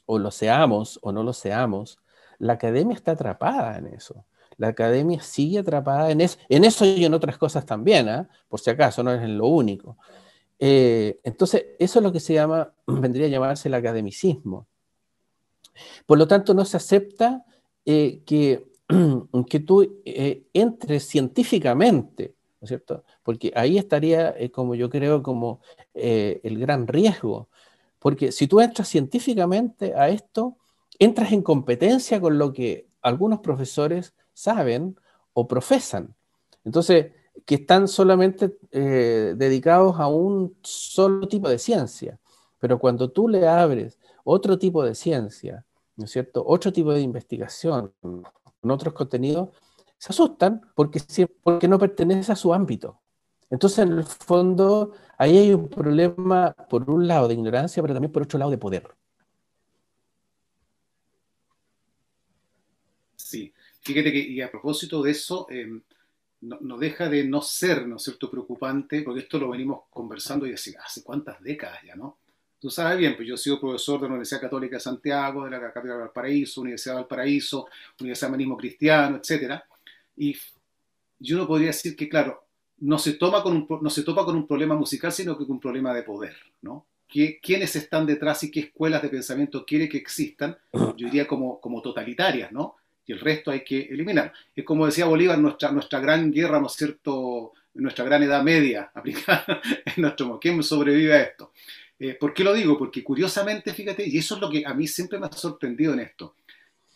o lo seamos o no lo seamos, la academia está atrapada en eso. La academia sigue atrapada en eso, en eso y en otras cosas también, ¿ah? por si acaso, no es lo único. Eh, entonces, eso es lo que se llama, vendría a llamarse el academicismo. Por lo tanto, no se acepta eh, que, que tú eh, entres científicamente, ¿no es cierto? Porque ahí estaría, como yo creo, como el gran riesgo. Porque si tú entras científicamente a esto, entras en competencia con lo que algunos profesores saben o profesan. Entonces, que están solamente eh, dedicados a un solo tipo de ciencia. Pero cuando tú le abres otro tipo de ciencia, ¿no es cierto? Otro tipo de investigación, con otros contenidos, se asustan porque, porque no pertenece a su ámbito. Entonces, en el fondo, ahí hay un problema, por un lado, de ignorancia, pero también por otro lado, de poder. Sí, fíjate que, y a propósito de eso, em, no, deja de no ser, ¿no es cierto?, preocupante, porque esto lo venimos conversando y así, hace cuántas décadas ya, ¿no? Tú sabes bien, pues yo he sido profesor de la Universidad Católica de Santiago, de la Catedral de Valparaíso, Universidad de Valparaíso, Universidad de Humanismo Cristiano, etc. Y yo no podría decir que, claro, no se, toma con un, no se topa con un problema musical, sino que con un problema de poder, ¿no? ¿Quiénes están detrás y qué escuelas de pensamiento quiere que existan? Yo diría como, como totalitarias, ¿no? Y el resto hay que eliminar. Es como decía Bolívar, nuestra, nuestra gran guerra, ¿no es cierto?, nuestra gran edad media aplicada en nuestro ¿Quién sobrevive a esto? Eh, ¿Por qué lo digo? Porque curiosamente, fíjate, y eso es lo que a mí siempre me ha sorprendido en esto,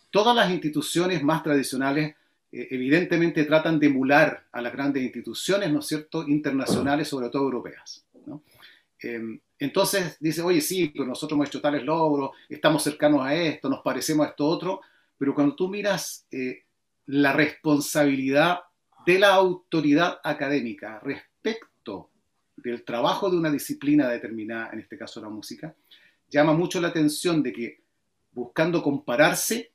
todas las instituciones más tradicionales eh, evidentemente tratan de emular a las grandes instituciones, ¿no es cierto?, internacionales, sobre todo europeas. ¿no? Em, entonces dice, oye, sí, pero nosotros hemos hecho tales logros, estamos cercanos a esto, nos parecemos a esto otro, pero cuando tú miras eh, la responsabilidad de la autoridad académica respecto del trabajo de una disciplina determinada, en este caso la música, llama mucho la atención de que buscando compararse,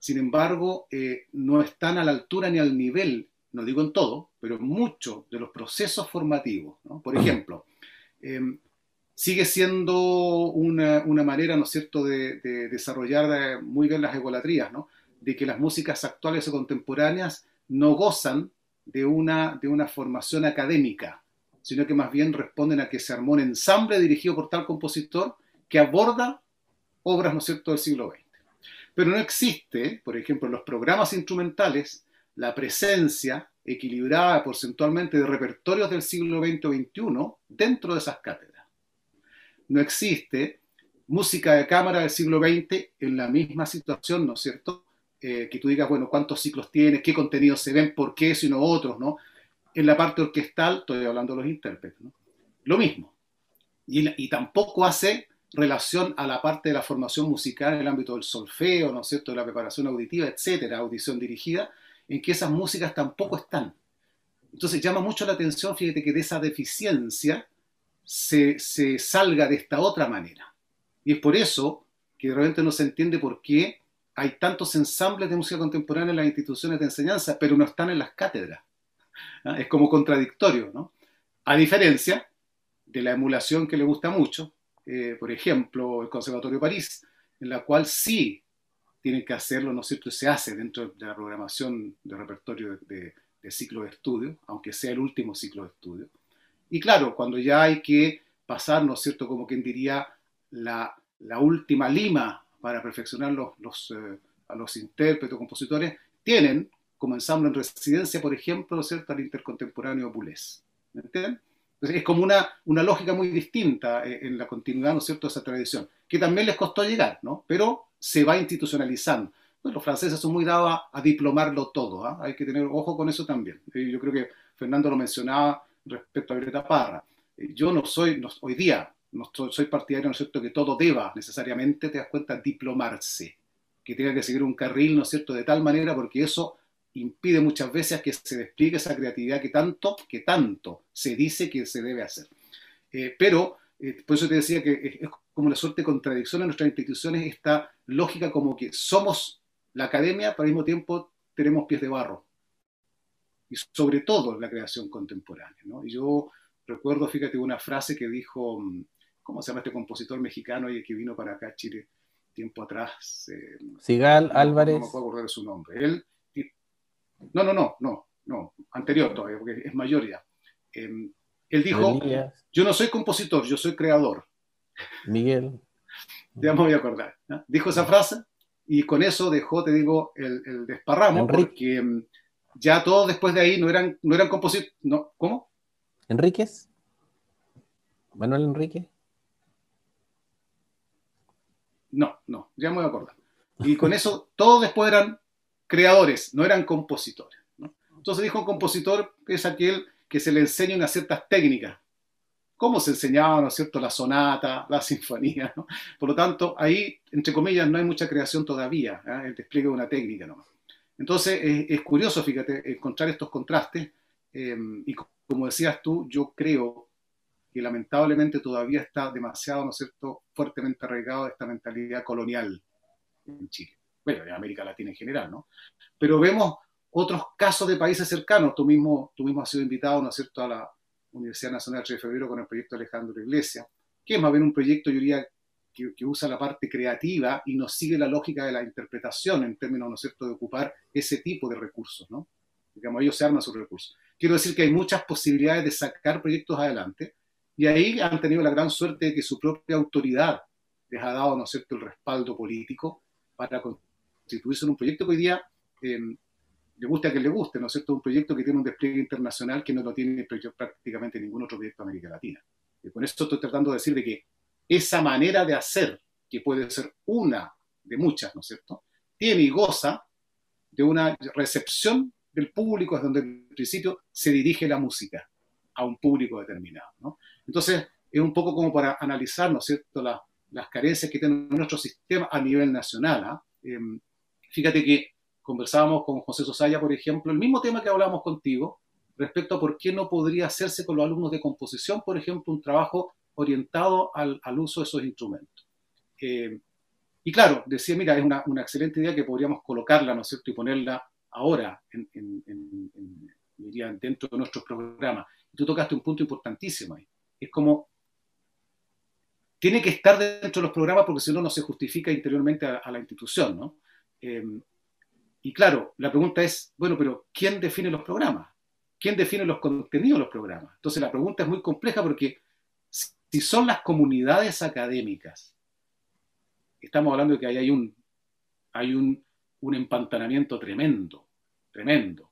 sin embargo, eh, no están a la altura ni al nivel, no digo en todo, pero en muchos de los procesos formativos. Por ejemplo, em, sigue siendo una, manera, ¿no es cierto?, de, desarrollar eh, muy bien las egolatrías. De que las músicas actuales o contemporáneas no gozan de una, de una formación académica, sino que más bien responden a que se armó un ensamble dirigido por tal compositor que aborda obras, ¿no es cierto?, del siglo XX. Pero no existe, por ejemplo, en los programas instrumentales, la presencia equilibrada porcentualmente de repertorios del siglo XX o XXI dentro de esas cátedras no existe música de cámara del siglo XX en la misma situación, ¿no es cierto? Eh, que tú digas, bueno, cuántos ciclos tienes, qué contenidos se ven, por qué, sino otros, ¿no? En la parte orquestal, estoy hablando de los intérpretes, ¿no? Lo mismo. Y, tampoco hace relación a la parte de la formación musical en el ámbito del solfeo, ¿no es cierto?, de la preparación auditiva, etcétera, audición dirigida, en que esas músicas tampoco están. Entonces llama mucho la atención, fíjate que de esa deficiencia se, salga de esta otra manera. Y es por eso que realmente no se entiende por qué hay tantos ensambles de música contemporánea en las instituciones de enseñanza, pero no están en las cátedras. ¿ah? Es como contradictorio, ¿no? A diferencia de la emulación que le gusta mucho, eh, por ejemplo, el Conservatorio de París, en la cual sí tienen que hacerlo, ¿no es cierto? Se hace dentro de la programación de repertorio de, ciclo de estudio, aunque sea el último ciclo de estudio. Y claro, cuando ya hay que pasar, ¿no es cierto?, como quien diría, la, última lima para perfeccionar los, los, eh, a los intérpretes compositores, tienen como ensamble en residencia, por ejemplo, ¿no es cierto?, al intercontemporáneo Boulez. ¿Me entienden? Entonces, es como una, una lógica muy distinta eh, en la continuidad, ¿no es cierto?, de esa tradición, que también les costó llegar, ¿no? Pero se va institucionalizando. los franceses son muy dados a, diplomarlo todo, ¿ah? hay que tener ojo con eso también. Eh, yo creo que Fernando lo mencionaba respecto a Violeta Parra. Eh, yo no soy, hoy día, no soy, partidario, ¿no es cierto?, que todo deba necesariamente, te das cuenta, diplomarse, que tenga que seguir un carril, ¿no es cierto?, de tal manera, porque eso impide muchas veces que se despliegue esa creatividad que tanto, que tanto se dice que se debe hacer. Eh, pero, eh, por eso te decía que es, como una suerte de contradicción en nuestras instituciones, esta lógica como que somos la academia, pero al mismo tiempo tenemos pies de barro. Y sobre todo la creación contemporánea. ¿no? Y yo recuerdo, fíjate, una frase que dijo, mm, ¿cómo se llama este compositor mexicano y que vino para acá a Chile tiempo atrás? Eh, Sigal Álvarez. No me puedo acordar de su nombre. Él no, no, no, no, no, anterior todavía, porque es mayor ya. Em, él dijo, yo no soy compositor, yo soy creador. Miguel. ya me voy a acordar. Dijo esa frase y con eso dejó, te digo, el, desparramo, porque em, ya todos después de ahí no eran, no eran compositores. No, ¿Cómo? ¿Enríquez? ¿Manuel Enrique? No, no, ya me voy a acordar. Y con eso todos después eran creadores, no eran compositores. Entonces dijo un compositor es aquel que se le enseña unas ciertas técnicas. ¿Cómo se enseñaba, ¿no es cierto?, la sonata, la sinfonía. Por lo tanto, ahí, entre comillas, no hay mucha creación todavía, ¿eh? el despliegue de una técnica nomás. Entonces, es, curioso, fíjate, encontrar estos contrastes. Em, y como decías tú, yo creo que lamentablemente todavía está demasiado, ¿no es cierto?, fuertemente arraigado esta mentalidad colonial en Chile bueno, en América Latina en general, ¿no? Pero vemos otros casos de países cercanos. Tú mismo, tú mismo has sido invitado, ¿no es cierto?, a la Universidad Nacional de Febrero con el proyecto Alejandro Iglesia, que es más bien un proyecto, yo diría, que, usa la parte creativa y no sigue la lógica de la interpretación en términos, ¿no es cierto?, de ocupar ese tipo de recursos, ¿no? Digamos, ellos se arman sus recursos. Quiero decir que hay muchas posibilidades de sacar proyectos adelante y ahí han tenido la gran suerte de que su propia autoridad les ha dado, ¿no es cierto?, el respaldo político para constituirse en un proyecto que hoy día eh, le guste a quien le guste, ¿no es cierto? Un proyecto que tiene un despliegue internacional que no lo tiene prácticamente ningún otro proyecto de América Latina. Y con esto estoy tratando de decir de que esa manera de hacer, que puede ser una de muchas, ¿no es cierto? Tiene y goza de una recepción del público, es donde en principio se dirige la música a un público determinado, ¿no? Entonces, es un poco como para analizar, ¿no es cierto?, las carencias que tiene nuestro sistema a nivel nacional. ¿ah? Em, Fíjate que conversábamos con José Sosaya, por ejemplo, el mismo tema que hablábamos contigo, respecto a por qué no podría hacerse con los alumnos de composición, por ejemplo, un trabajo orientado al, uso de esos instrumentos. Eh, y claro, decía, mira, es una, excelente idea que podríamos colocarla, ¿no es cierto?, y ponerla ahora dentro de nuestros programas. Tú tocaste un punto importantísimo ahí. Es como, tiene que estar dentro de los programas porque si no, no se justifica interiormente a, la institución, ¿no? Em, y claro, la pregunta es, bueno, pero ¿quién define los programas? ¿Quién define los contenidos de los programas? Entonces la pregunta es muy compleja porque si son las comunidades académicas, estamos hablando de que ahí hay un, hay un, un empantanamiento tremendo, tremendo.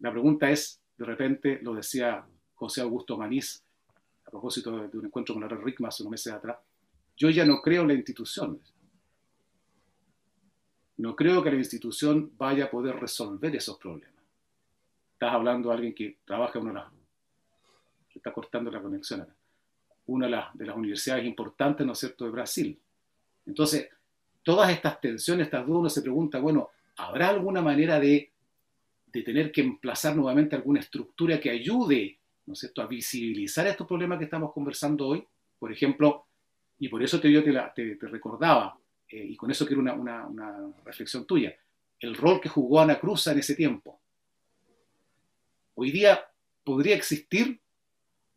La pregunta es, de repente, lo decía José Augusto Manís, a propósito de, un encuentro con la Rickman hace unos meses atrás, yo ya no creo en las instituciones no creo que la institución vaya a poder resolver esos problemas. Estás hablando de alguien que trabaja en una. Está cortando la conexión acá. Una de las, de las universidades importantes, ¿no es cierto?, de Brasil. Entonces, todas estas tensiones, estas dudas, uno se pregunta, bueno, ¿habrá alguna manera de, de tener que emplazar nuevamente alguna estructura que ayude, ¿no es cierto?, a visibilizar estos problemas que estamos conversando hoy? Por ejemplo, y por eso te, yo te, te recordaba, eh, y con eso quiero una, una, reflexión tuya, el rol que jugó Ana Cruz en ese tiempo. Hoy día podría existir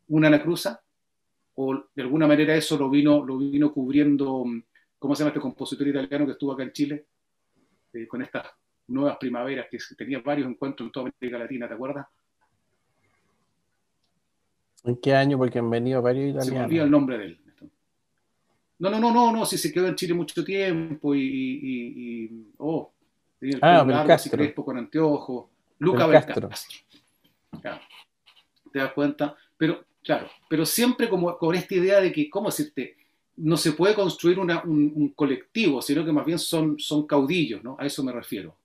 una anacruza, o de alguna manera eso lo vino, lo vino cubriendo, ¿cómo se llama este compositor italiano que estuvo acá en Chile? Eh, con estas nuevas primaveras, que tenía varios encuentros en toda América Latina, ¿te acuerdas? ¿En qué año? Porque han venido varios italianos. Se me olvida el nombre de él. No, no, no, no, no, si se quedó en Chile mucho tiempo y, y, oh, tenía el ah, largo, así crespo con anteojos. Luca Belcastro. ¿Te das cuenta? Pero, claro, pero siempre como con esta idea de que, ¿cómo decirte? No se puede construir un, colectivo, sino que más bien son, son caudillos, ¿no? A eso me refiero.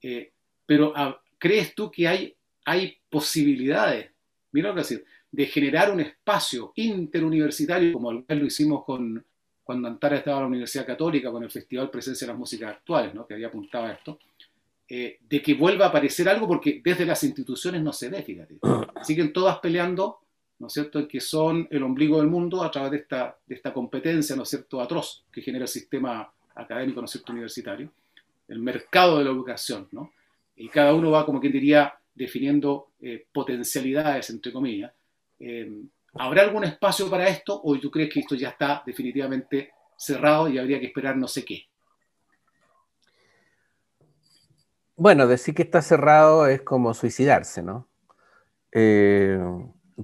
Eh, pero ah, ¿crees tú que hay, hay posibilidades, mira lo que decir, de generar un espacio interuniversitario como lo hicimos con, cuando Antara estaba en la Universidad Católica con el Festival Presencia de las Músicas Actuales, ¿no? que había apuntado a esto, eh, de que vuelva a aparecer algo porque desde las instituciones no se ve, fíjate. Siguen todas peleando, ¿no es cierto?, que son el ombligo del mundo a través de esta, de esta competencia, ¿no es cierto?, atroz que genera el sistema académico, ¿no es cierto?, universitario, el mercado de la educación, ¿no? Y cada uno va, como quien diría, definiendo eh, potencialidades, entre comillas. Eh, ¿Habrá algún espacio para esto o tú crees que esto ya está definitivamente cerrado y habría que esperar no sé qué? Bueno, decir que está cerrado es como suicidarse, ¿no? Eh,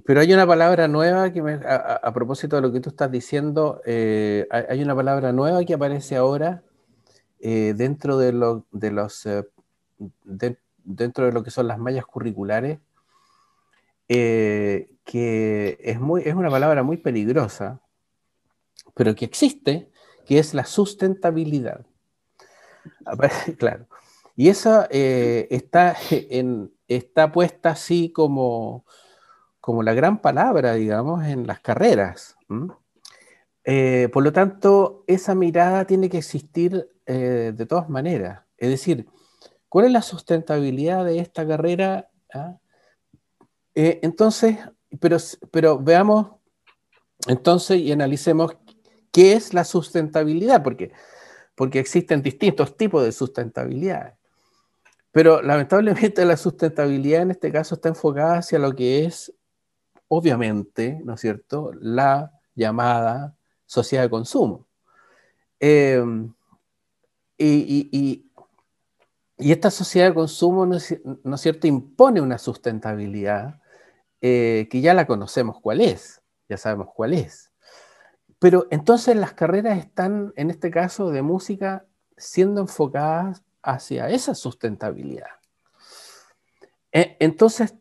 pero hay una palabra nueva que a, propósito de lo que tú estás diciendo, eh, hay una palabra nueva que aparece ahora eh, dentro de, lo, de los dentro de lo que son las mallas curriculares eh, que es, muy, es una palabra muy peligrosa, pero que existe, que es la sustentabilidad. Claro. Y esa eh, está, en, está puesta así como, como la gran palabra, digamos, en las carreras. Eh, por lo tanto, esa mirada tiene que existir de todas maneras. Es decir, ¿cuál es la sustentabilidad de esta carrera? ¿Ah? Eh, entonces, pero, pero veamos entonces y analicemos qué es la sustentabilidad, porque, porque existen distintos tipos de sustentabilidad. Pero lamentablemente la sustentabilidad en este caso está enfocada hacia lo que es, obviamente, ¿no es cierto?, la llamada sociedad de consumo. Eh, y, esta sociedad de consumo, ¿no es, ¿no es cierto?, impone una sustentabilidad eh, que ya la conocemos cuál es, ya sabemos cuál es. Pero entonces las carreras están, en este caso de música, siendo enfocadas hacia esa sustentabilidad. E, entonces,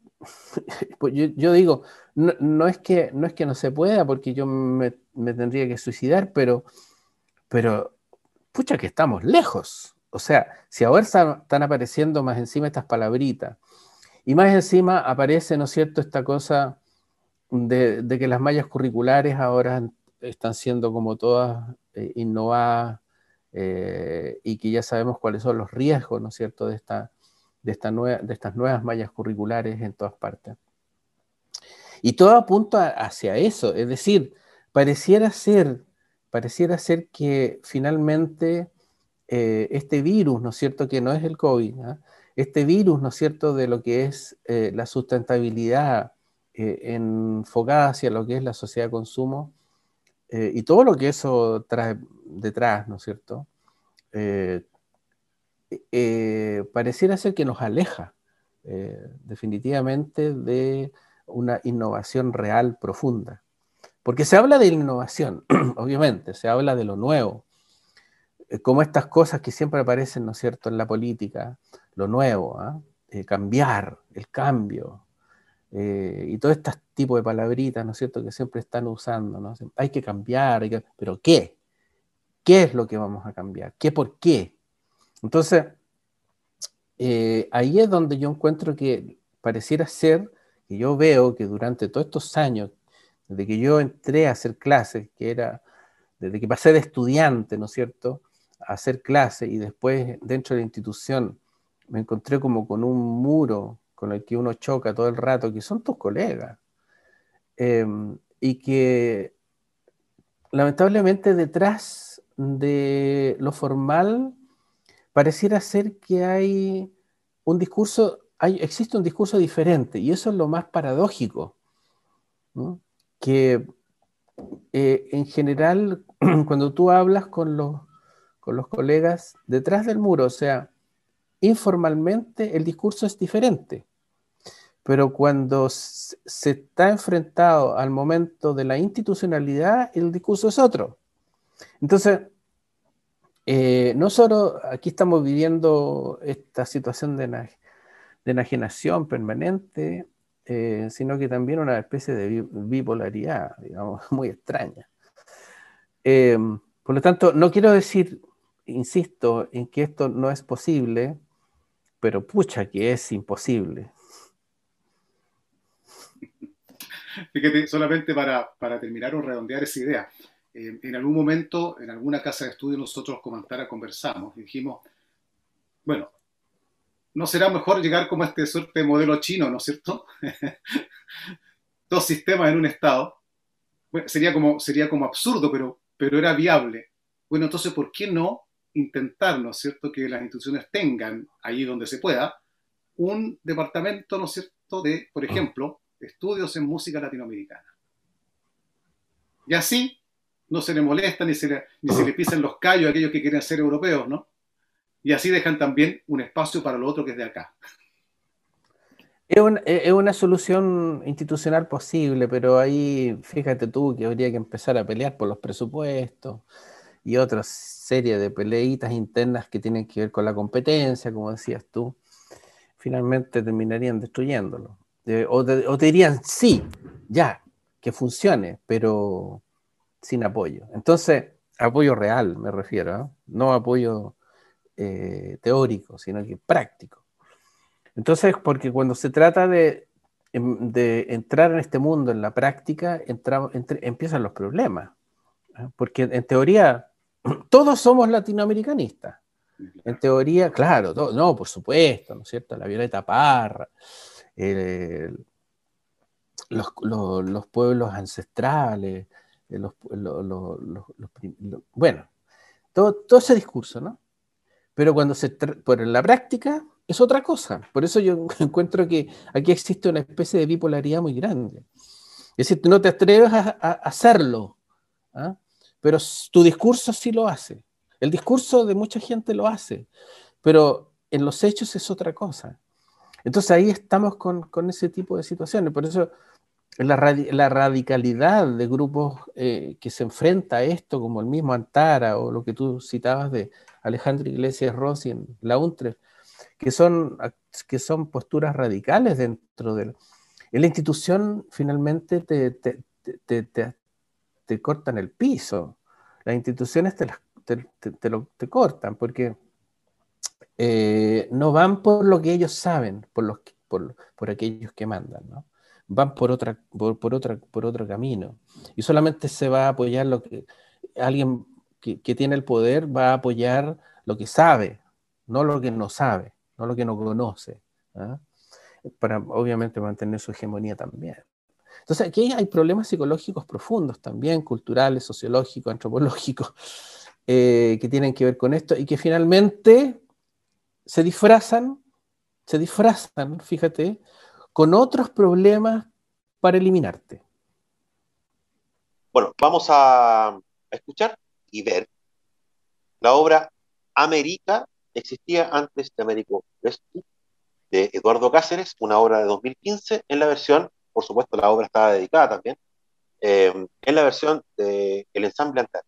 pues yo, digo, no, es que, no es que no se pueda, porque yo me, tendría que suicidar, pero, pero, pucha que estamos lejos. O sea, si ahora están apareciendo más encima estas palabritas, y más encima aparece, ¿no es cierto?, esta cosa de, que las mallas curriculares ahora están siendo como todas eh, innovadas eh, y que ya sabemos cuáles son los riesgos, ¿no es cierto?, de, esta, de, de estas nuevas mallas curriculares en todas partes. Y todo apunta hacia eso, es decir, pareciera ser, pareciera ser que finalmente eh, este virus, ¿no es cierto?, que no es el COVID, ¿ah? este virus, ¿no es cierto?, de lo que es eh, la sustentabilidad eh, enfocada hacia lo que es la sociedad de consumo y todo lo que eso trae detrás, ¿no es cierto? Pareciera ser que nos aleja definitivamente de una innovación real profunda. Porque se habla de innovación, obviamente, se habla de lo nuevo, como estas cosas que siempre aparecen, ¿no es cierto?, en la política, lo nuevo, ¿ah? eh, cambiar, el cambio, eh, y todo este tipo de palabritas, ¿no es cierto?, que siempre están usando, ¿no? Hay que cambiar, pero ¿qué? ¿Qué es lo que vamos a cambiar? ¿Qué por qué? Entonces, eh, ahí es donde yo encuentro que pareciera ser, que yo veo que durante todos estos años, desde que yo entré a hacer clases, que era, desde que pasé de estudiante, ¿no es cierto?, a hacer clases y después dentro de la institución me encontré como con un muro con el que uno choca todo el rato, que son tus colegas. Em, y que lamentablemente detrás de lo formal pareciera ser que hay un discurso hay, existe un discurso diferente y eso es lo más paradójico, que eh, en general cuando tú hablas con los, con los colegas detrás del muro, o sea, informalmente el discurso es diferente, pero cuando se está enfrentado al momento de la institucionalidad, el discurso es otro. Entonces, eh, no solo aquí estamos viviendo esta situación de, enajenación permanente, eh, sino que también una especie de bipolaridad, digamos, muy extraña. Eh, por lo tanto, no quiero decir, insisto, en que esto no es posible, pero pucha que es imposible. Fíjate, solamente para terminar o redondear esa idea, eh, en algún momento, en alguna casa de estudio, nosotros con Antara conversamos y dijimos, bueno, ¿no será mejor llegar como a este suerte de modelo chino, ¿no es cierto? Dos sistemas en un estado. sería, como, sería como absurdo, pero, pero era viable. Bueno, entonces, ¿por qué no intentar, ¿no es cierto?, que las instituciones tengan, allí donde se pueda, un departamento, ¿no es cierto?, de, por ejemplo, estudios en música latinoamericana. Y así no se le molesta ni se le, ni se le pisan los callos a aquellos que quieren ser europeos, ¿no? Y así dejan también un espacio para lo otro que es de acá. Es, una solución institucional posible, pero ahí fíjate tú que habría que empezar a pelear por los presupuestos y otra serie de peleitas internas que tienen que ver con la competencia, como decías tú, finalmente terminarían destruyéndolo. o, te, dirían, sí, ya, que funcione, pero sin apoyo. Entonces, apoyo real me refiero, ¿eh? no apoyo eh, teórico, sino que práctico. Entonces, porque cuando se trata de, em, entrar en este mundo, en la práctica, empiezan los problemas. ¿eh? Porque en teoría todos somos latinoamericanistas. En teoría, claro, no, por supuesto, ¿no es cierto? La Violeta Parra, los, pueblos ancestrales, bueno, todo, todo, ese discurso, ¿no? Pero cuando se por la práctica es otra cosa. Por eso yo encuentro que aquí existe una especie de bipolaridad muy grande. Es decir, tú no te atreves a, hacerlo, ¿ah? pero tu discurso sí lo hace. El discurso de mucha gente lo hace, pero en los hechos es otra cosa. Entonces ahí estamos con, con ese tipo de situaciones. Por eso la, la radicalidad de grupos eh, que se enfrenta a esto, como el mismo Antara o lo que tú citabas de Alejandro Iglesias Rossi en la UNTRE, que son, que son posturas radicales dentro de la institución finalmente te, te, te, te cortan el piso. Las instituciones te, te, lo, cortan porque eh, no van por lo que ellos saben, por, los, por, por aquellos que mandan, ¿no? Van por, otra, por, otra, por otro camino. Y solamente se va a apoyar lo que alguien que, que, tiene el poder va a apoyar lo que sabe, no lo que no sabe, no lo que no conoce, ¿ah? para obviamente mantener su hegemonía también. Entonces, aquí hay problemas psicológicos profundos también, culturales, sociológicos, antropológicos, eh, que tienen que ver con esto y que finalmente se disfrazan, se disfrazan, fíjate, con otros problemas para eliminarte. Bueno, vamos a escuchar y ver la obra América existía antes de Américo Vespucci de Eduardo Cáceres, una obra de 2015 en la versión por supuesto la obra estaba dedicada también, eh, en la versión del el ensamble anterior.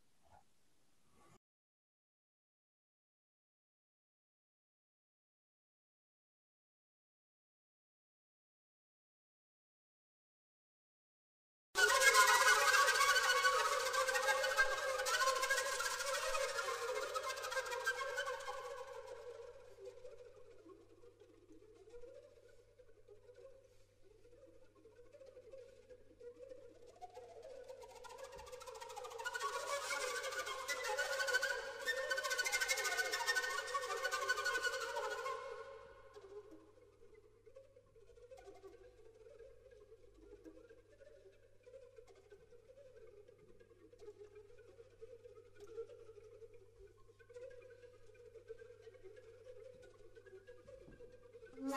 Thank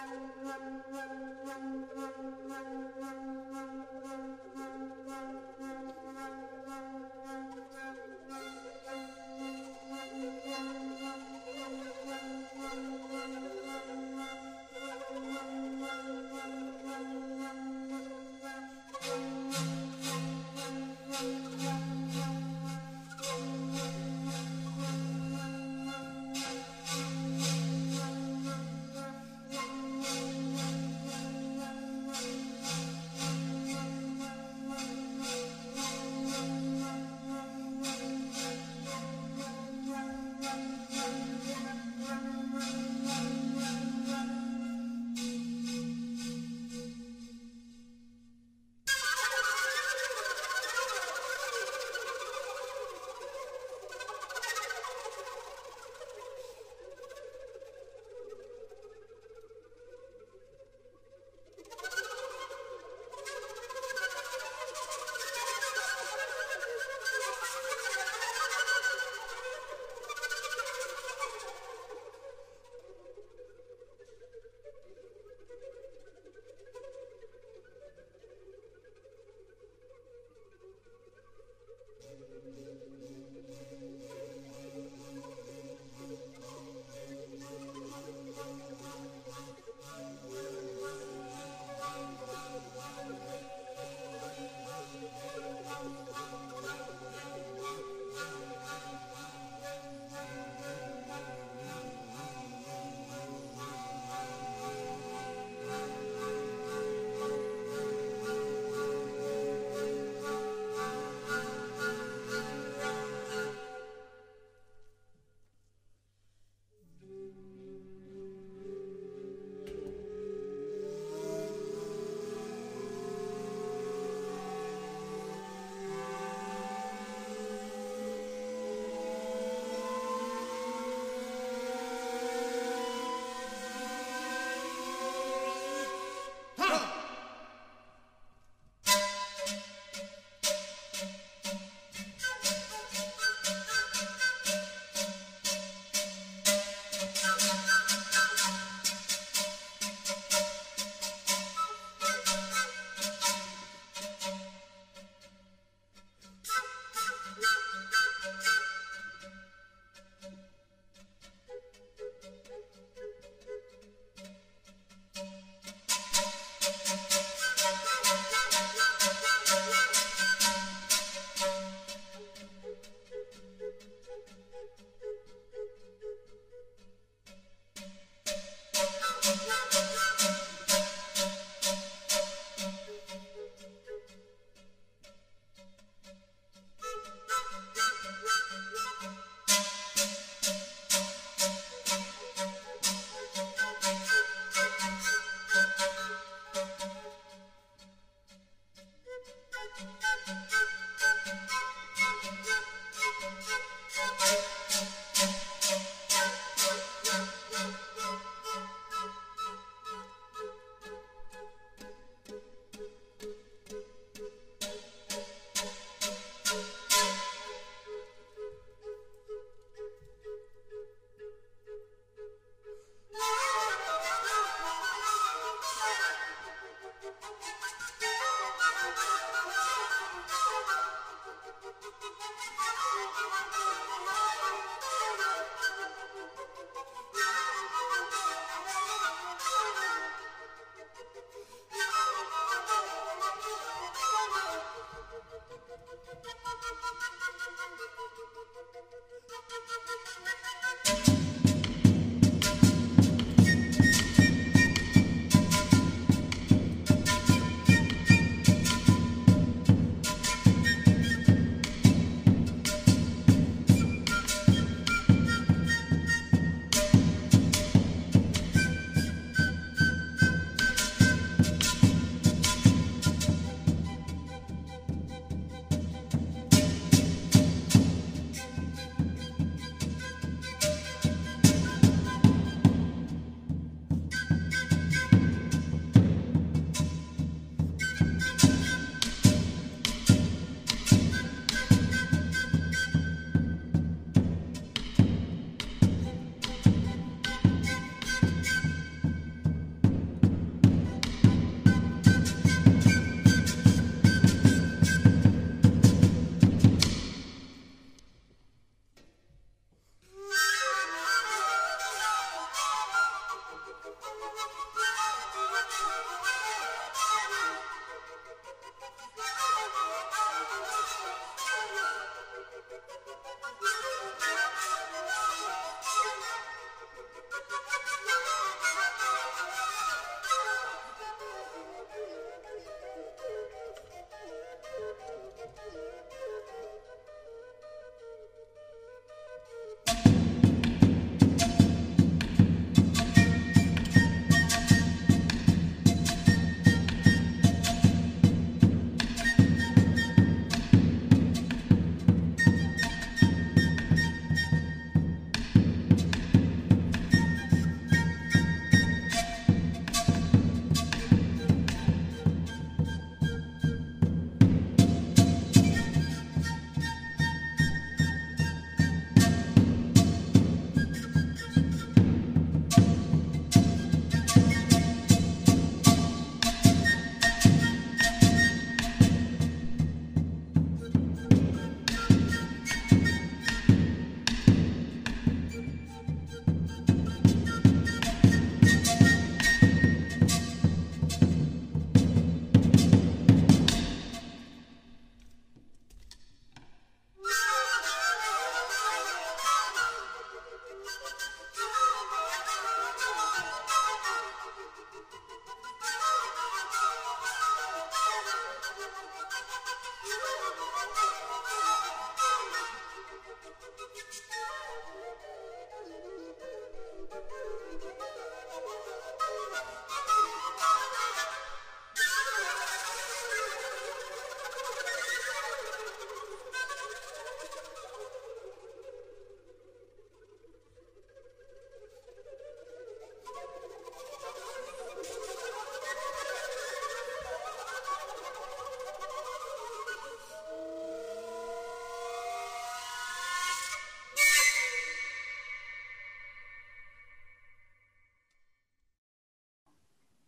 you.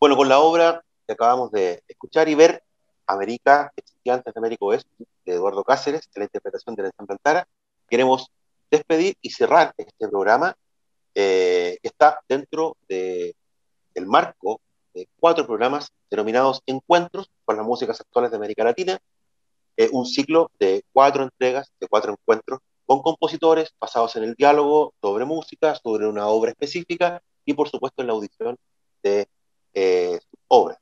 Bueno, con la obra que acabamos de escuchar y ver, América, existía antes de América Oeste, de Eduardo Cáceres, de la interpretación de la ensamble Antara, queremos despedir y cerrar este programa eh, que está dentro de, del marco de cuatro programas denominados Encuentros con las músicas actuales de América Latina, eh, un ciclo de cuatro entregas, de cuatro encuentros con compositores basados en el diálogo sobre música, sobre una obra específica y por supuesto en la audición de eh, obras.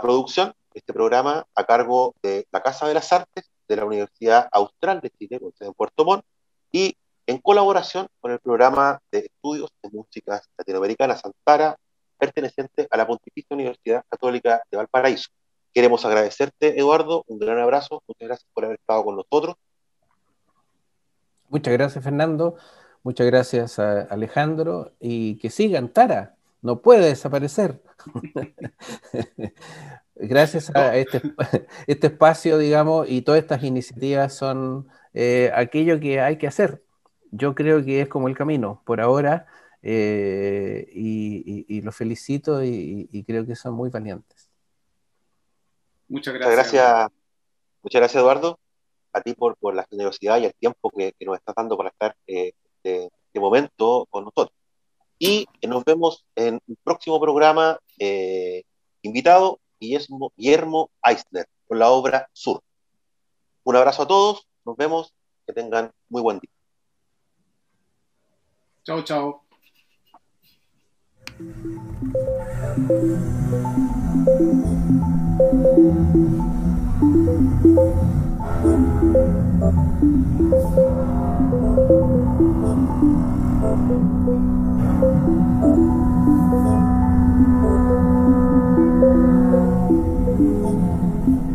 Producción, este programa, a cargo de la Casa de las Artes de la Universidad Austral de Chile, en Puerto Montt, y en colaboración con el programa de estudios de músicas latinoamericanas Antara, perteneciente a la Pontificia Universidad Católica de Valparaíso. Queremos agradecerte, Eduardo, un gran abrazo, muchas gracias por haber estado con nosotros. Muchas gracias, Fernando, muchas gracias a Alejandro, y que siga Antara, no puede desaparecer. gracias a este, este, espacio, digamos, y todas estas iniciativas son eh, aquello que hay que hacer. Yo creo que es como el camino por ahora eh, y, los felicito y, creo que son muy valientes. Muchas gracias. Muchas gracias, muchas gracias Eduardo, a ti por, por la generosidad y el tiempo que, nos estás dando para estar eh, de, este momento con nosotros. Y nos vemos en un próximo programa eh, invitado, Guillermo, Guillermo Eisner, con la obra Sur. Un abrazo a todos, nos vemos, que tengan muy buen día. Chao, chao.